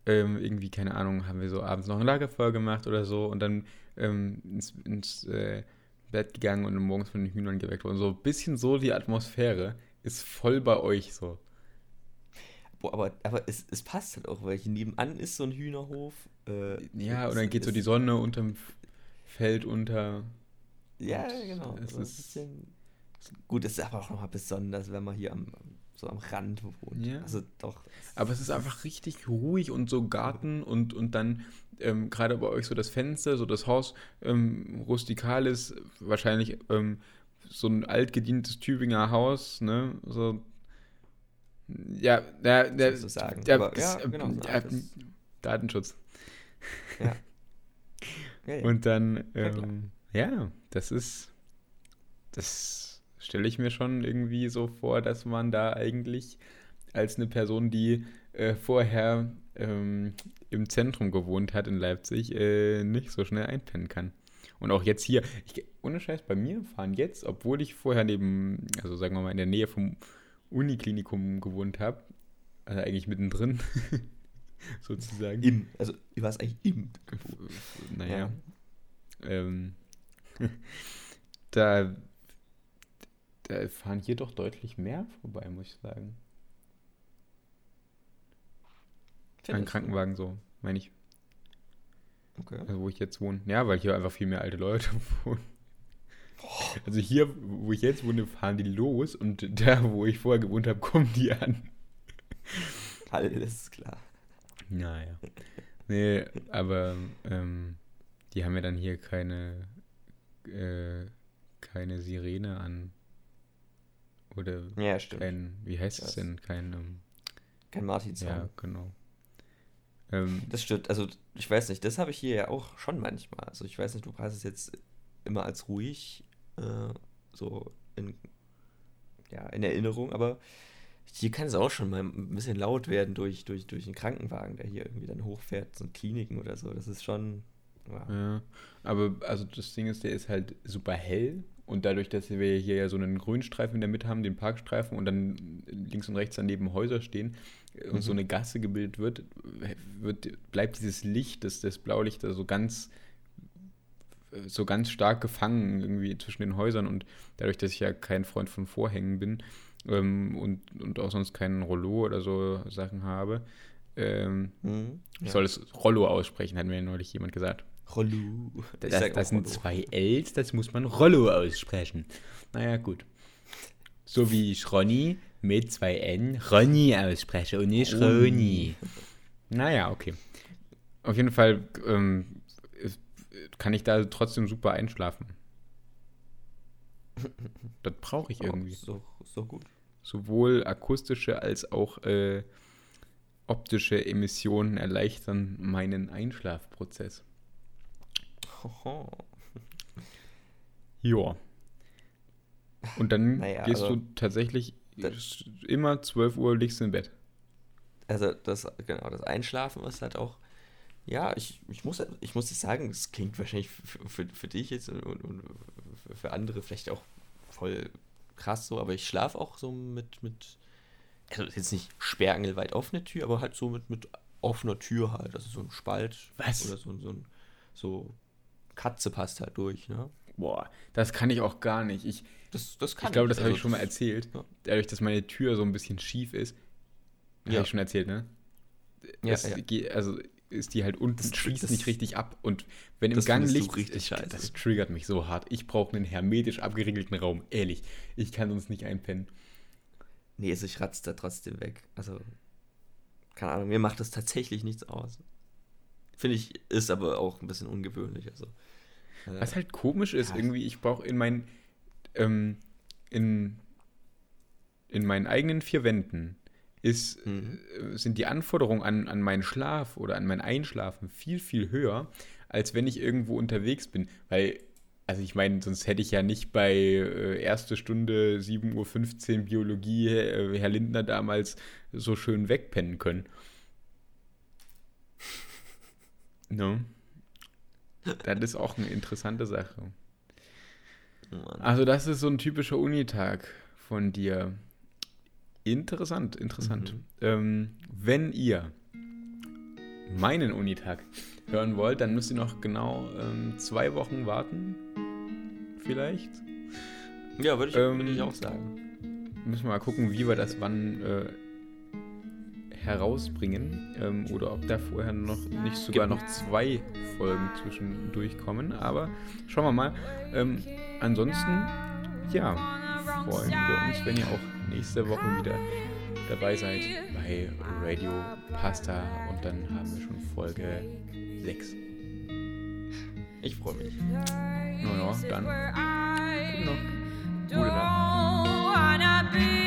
[SPEAKER 1] ähm, irgendwie, keine Ahnung, haben wir so abends noch ein Lagerfeuer gemacht oder so. Und dann ähm, ins, ins äh, Bett gegangen und morgens von den Hühnern geweckt worden. So ein bisschen so die Atmosphäre ist voll bei euch so.
[SPEAKER 2] Boah, aber, aber es, es passt halt auch, weil hier nebenan ist so ein Hühnerhof.
[SPEAKER 1] Äh, ja, und dann geht so die Sonne unterm Feld unter.
[SPEAKER 2] Ja, genau. Es ist bisschen, gut, es ist aber auch nochmal besonders, wenn man hier am, so am Rand wohnt. Ja. Also doch.
[SPEAKER 1] Aber es ist einfach richtig ruhig und so Garten und, und dann ähm, gerade bei euch so das Fenster, so das Haus ähm, rustikal ist, wahrscheinlich ähm, so ein altgedientes Tübinger Haus, ne? So, ja, der, der,
[SPEAKER 2] so sagen.
[SPEAKER 1] Der, Aber, ja, genau, so ja, Datenschutz. Ja. ja, ja. Und dann, ähm, ja, das ist, das stelle ich mir schon irgendwie so vor, dass man da eigentlich als eine Person, die äh, vorher ähm, im Zentrum gewohnt hat in Leipzig, äh, nicht so schnell einpennen kann. Und auch jetzt hier, ich, ohne Scheiß, bei mir fahren jetzt, obwohl ich vorher neben, also sagen wir mal in der Nähe vom Uniklinikum gewohnt habe, also eigentlich mittendrin, sozusagen.
[SPEAKER 2] Im, also du warst eigentlich im
[SPEAKER 1] Naja. Ja. Ähm, da, da fahren hier doch deutlich mehr vorbei, muss ich sagen. Ein Krankenwagen so, meine ich. Okay. Also wo ich jetzt wohne. Ja, weil hier einfach viel mehr alte Leute wohnen. Also hier, wo ich jetzt wohne, fahren die los und da, wo ich vorher gewohnt habe, kommen die an.
[SPEAKER 2] Alles klar.
[SPEAKER 1] Naja. Nee, aber ähm, die haben ja dann hier keine, äh, keine Sirene an. Oder
[SPEAKER 2] ja, stimmt.
[SPEAKER 1] kein, wie heißt es denn? Kein, ähm,
[SPEAKER 2] kein Martinshorn.
[SPEAKER 1] Ja, genau.
[SPEAKER 2] Ähm, das stimmt. Also, ich weiß nicht, das habe ich hier ja auch schon manchmal. Also, ich weiß nicht, du hast es jetzt immer als ruhig äh, so in, ja, in Erinnerung, aber hier kann es auch schon mal ein bisschen laut werden durch, durch, durch einen Krankenwagen, der hier irgendwie dann hochfährt, so Kliniken oder so. Das ist schon.
[SPEAKER 1] Ja. ja. aber also das Ding ist, der ist halt super hell und dadurch, dass wir hier ja so einen Grünstreifen in der Mitte haben, den Parkstreifen und dann links und rechts daneben Häuser stehen und mhm. so eine Gasse gebildet wird, wird, bleibt dieses Licht, das, das Blaulicht da so ganz so ganz stark gefangen irgendwie zwischen den Häusern und dadurch, dass ich ja kein Freund von Vorhängen bin ähm, und, und auch sonst keinen Rollo oder so Sachen habe, ähm, mhm, ja. ich soll es Rollo aussprechen, hat mir neulich jemand gesagt. Rollo. Das, das, das sind Rollo. zwei Ls, das muss man Rollo aussprechen. Naja, gut. So wie ich Ronny mit zwei N Ronny ausspreche und nicht. Roni. Naja, okay. Auf jeden Fall ähm, kann ich da trotzdem super einschlafen. Das brauche ich irgendwie.
[SPEAKER 2] So, so gut.
[SPEAKER 1] Sowohl akustische als auch äh, optische Emissionen erleichtern meinen Einschlafprozess. Ja. Und dann naja, gehst also, du tatsächlich immer 12 Uhr liegst im Bett.
[SPEAKER 2] Also das, genau, das Einschlafen ist halt auch ja, ich, ich, muss, ich muss sagen, es klingt wahrscheinlich für, für, für dich jetzt und, und, für andere vielleicht auch voll krass so, aber ich schlafe auch so mit, mit, also jetzt nicht sperrangelweit offene Tür, aber halt so mit, mit offener Tür halt, also so ein Spalt
[SPEAKER 1] Was?
[SPEAKER 2] oder so, so ein, so Katze passt halt durch, ne?
[SPEAKER 1] Boah, das kann ich auch gar nicht. Ich,
[SPEAKER 2] das, das kann
[SPEAKER 1] ich glaube, das also, habe ich schon mal erzählt. Ja. Dadurch, dass meine Tür so ein bisschen schief ist. Ja. Habe ich schon erzählt, ne? Ja, ja. Also ist die halt unten, das, schließt das, nicht richtig ab. Und wenn im Gang Licht,
[SPEAKER 2] richtig scheiße.
[SPEAKER 1] das triggert mich so hart. Ich brauche einen hermetisch abgeriegelten Raum. Ehrlich, ich kann uns nicht einpennen.
[SPEAKER 2] Nee, also ich ratze da trotzdem weg. Also, keine Ahnung, mir macht das tatsächlich nichts aus. Finde ich, ist aber auch ein bisschen ungewöhnlich. Also,
[SPEAKER 1] äh, Was halt komisch ist, ja. irgendwie, ich brauche in meinen, ähm, in, in meinen eigenen vier Wänden ist, mhm. Äh, sind die Anforderungen an, an meinen Schlaf oder an mein Einschlafen viel, viel höher, als wenn ich irgendwo unterwegs bin. Weil, also ich meine, sonst hätte ich ja nicht bei äh, erste Stunde 7.15 Uhr Biologie äh, Herr Lindner damals so schön wegpennen können. ne? Das ist auch eine interessante Sache. Mann. Also das ist so ein typischer Unitag von dir. Interessant, interessant. Mhm. Ähm, wenn ihr meinen Unitag hören wollt, dann müsst ihr noch genau ähm, zwei Wochen warten. Vielleicht.
[SPEAKER 2] Ja, würde ich, ähm, würd ich auch sagen.
[SPEAKER 1] Müssen wir mal gucken, wie wir das wann äh, herausbringen. Ähm, oder ob da vorher noch nicht sogar noch zwei Folgen zwischendurch kommen. Aber schauen wir mal. Ähm, ansonsten, ja, freuen wir uns, wenn ihr auch nächste Woche wieder dabei seid bei Radio Pasta und dann haben wir schon Folge 6.
[SPEAKER 2] Ich freue mich.
[SPEAKER 1] Naja, dann gute Nacht. Gute Nacht.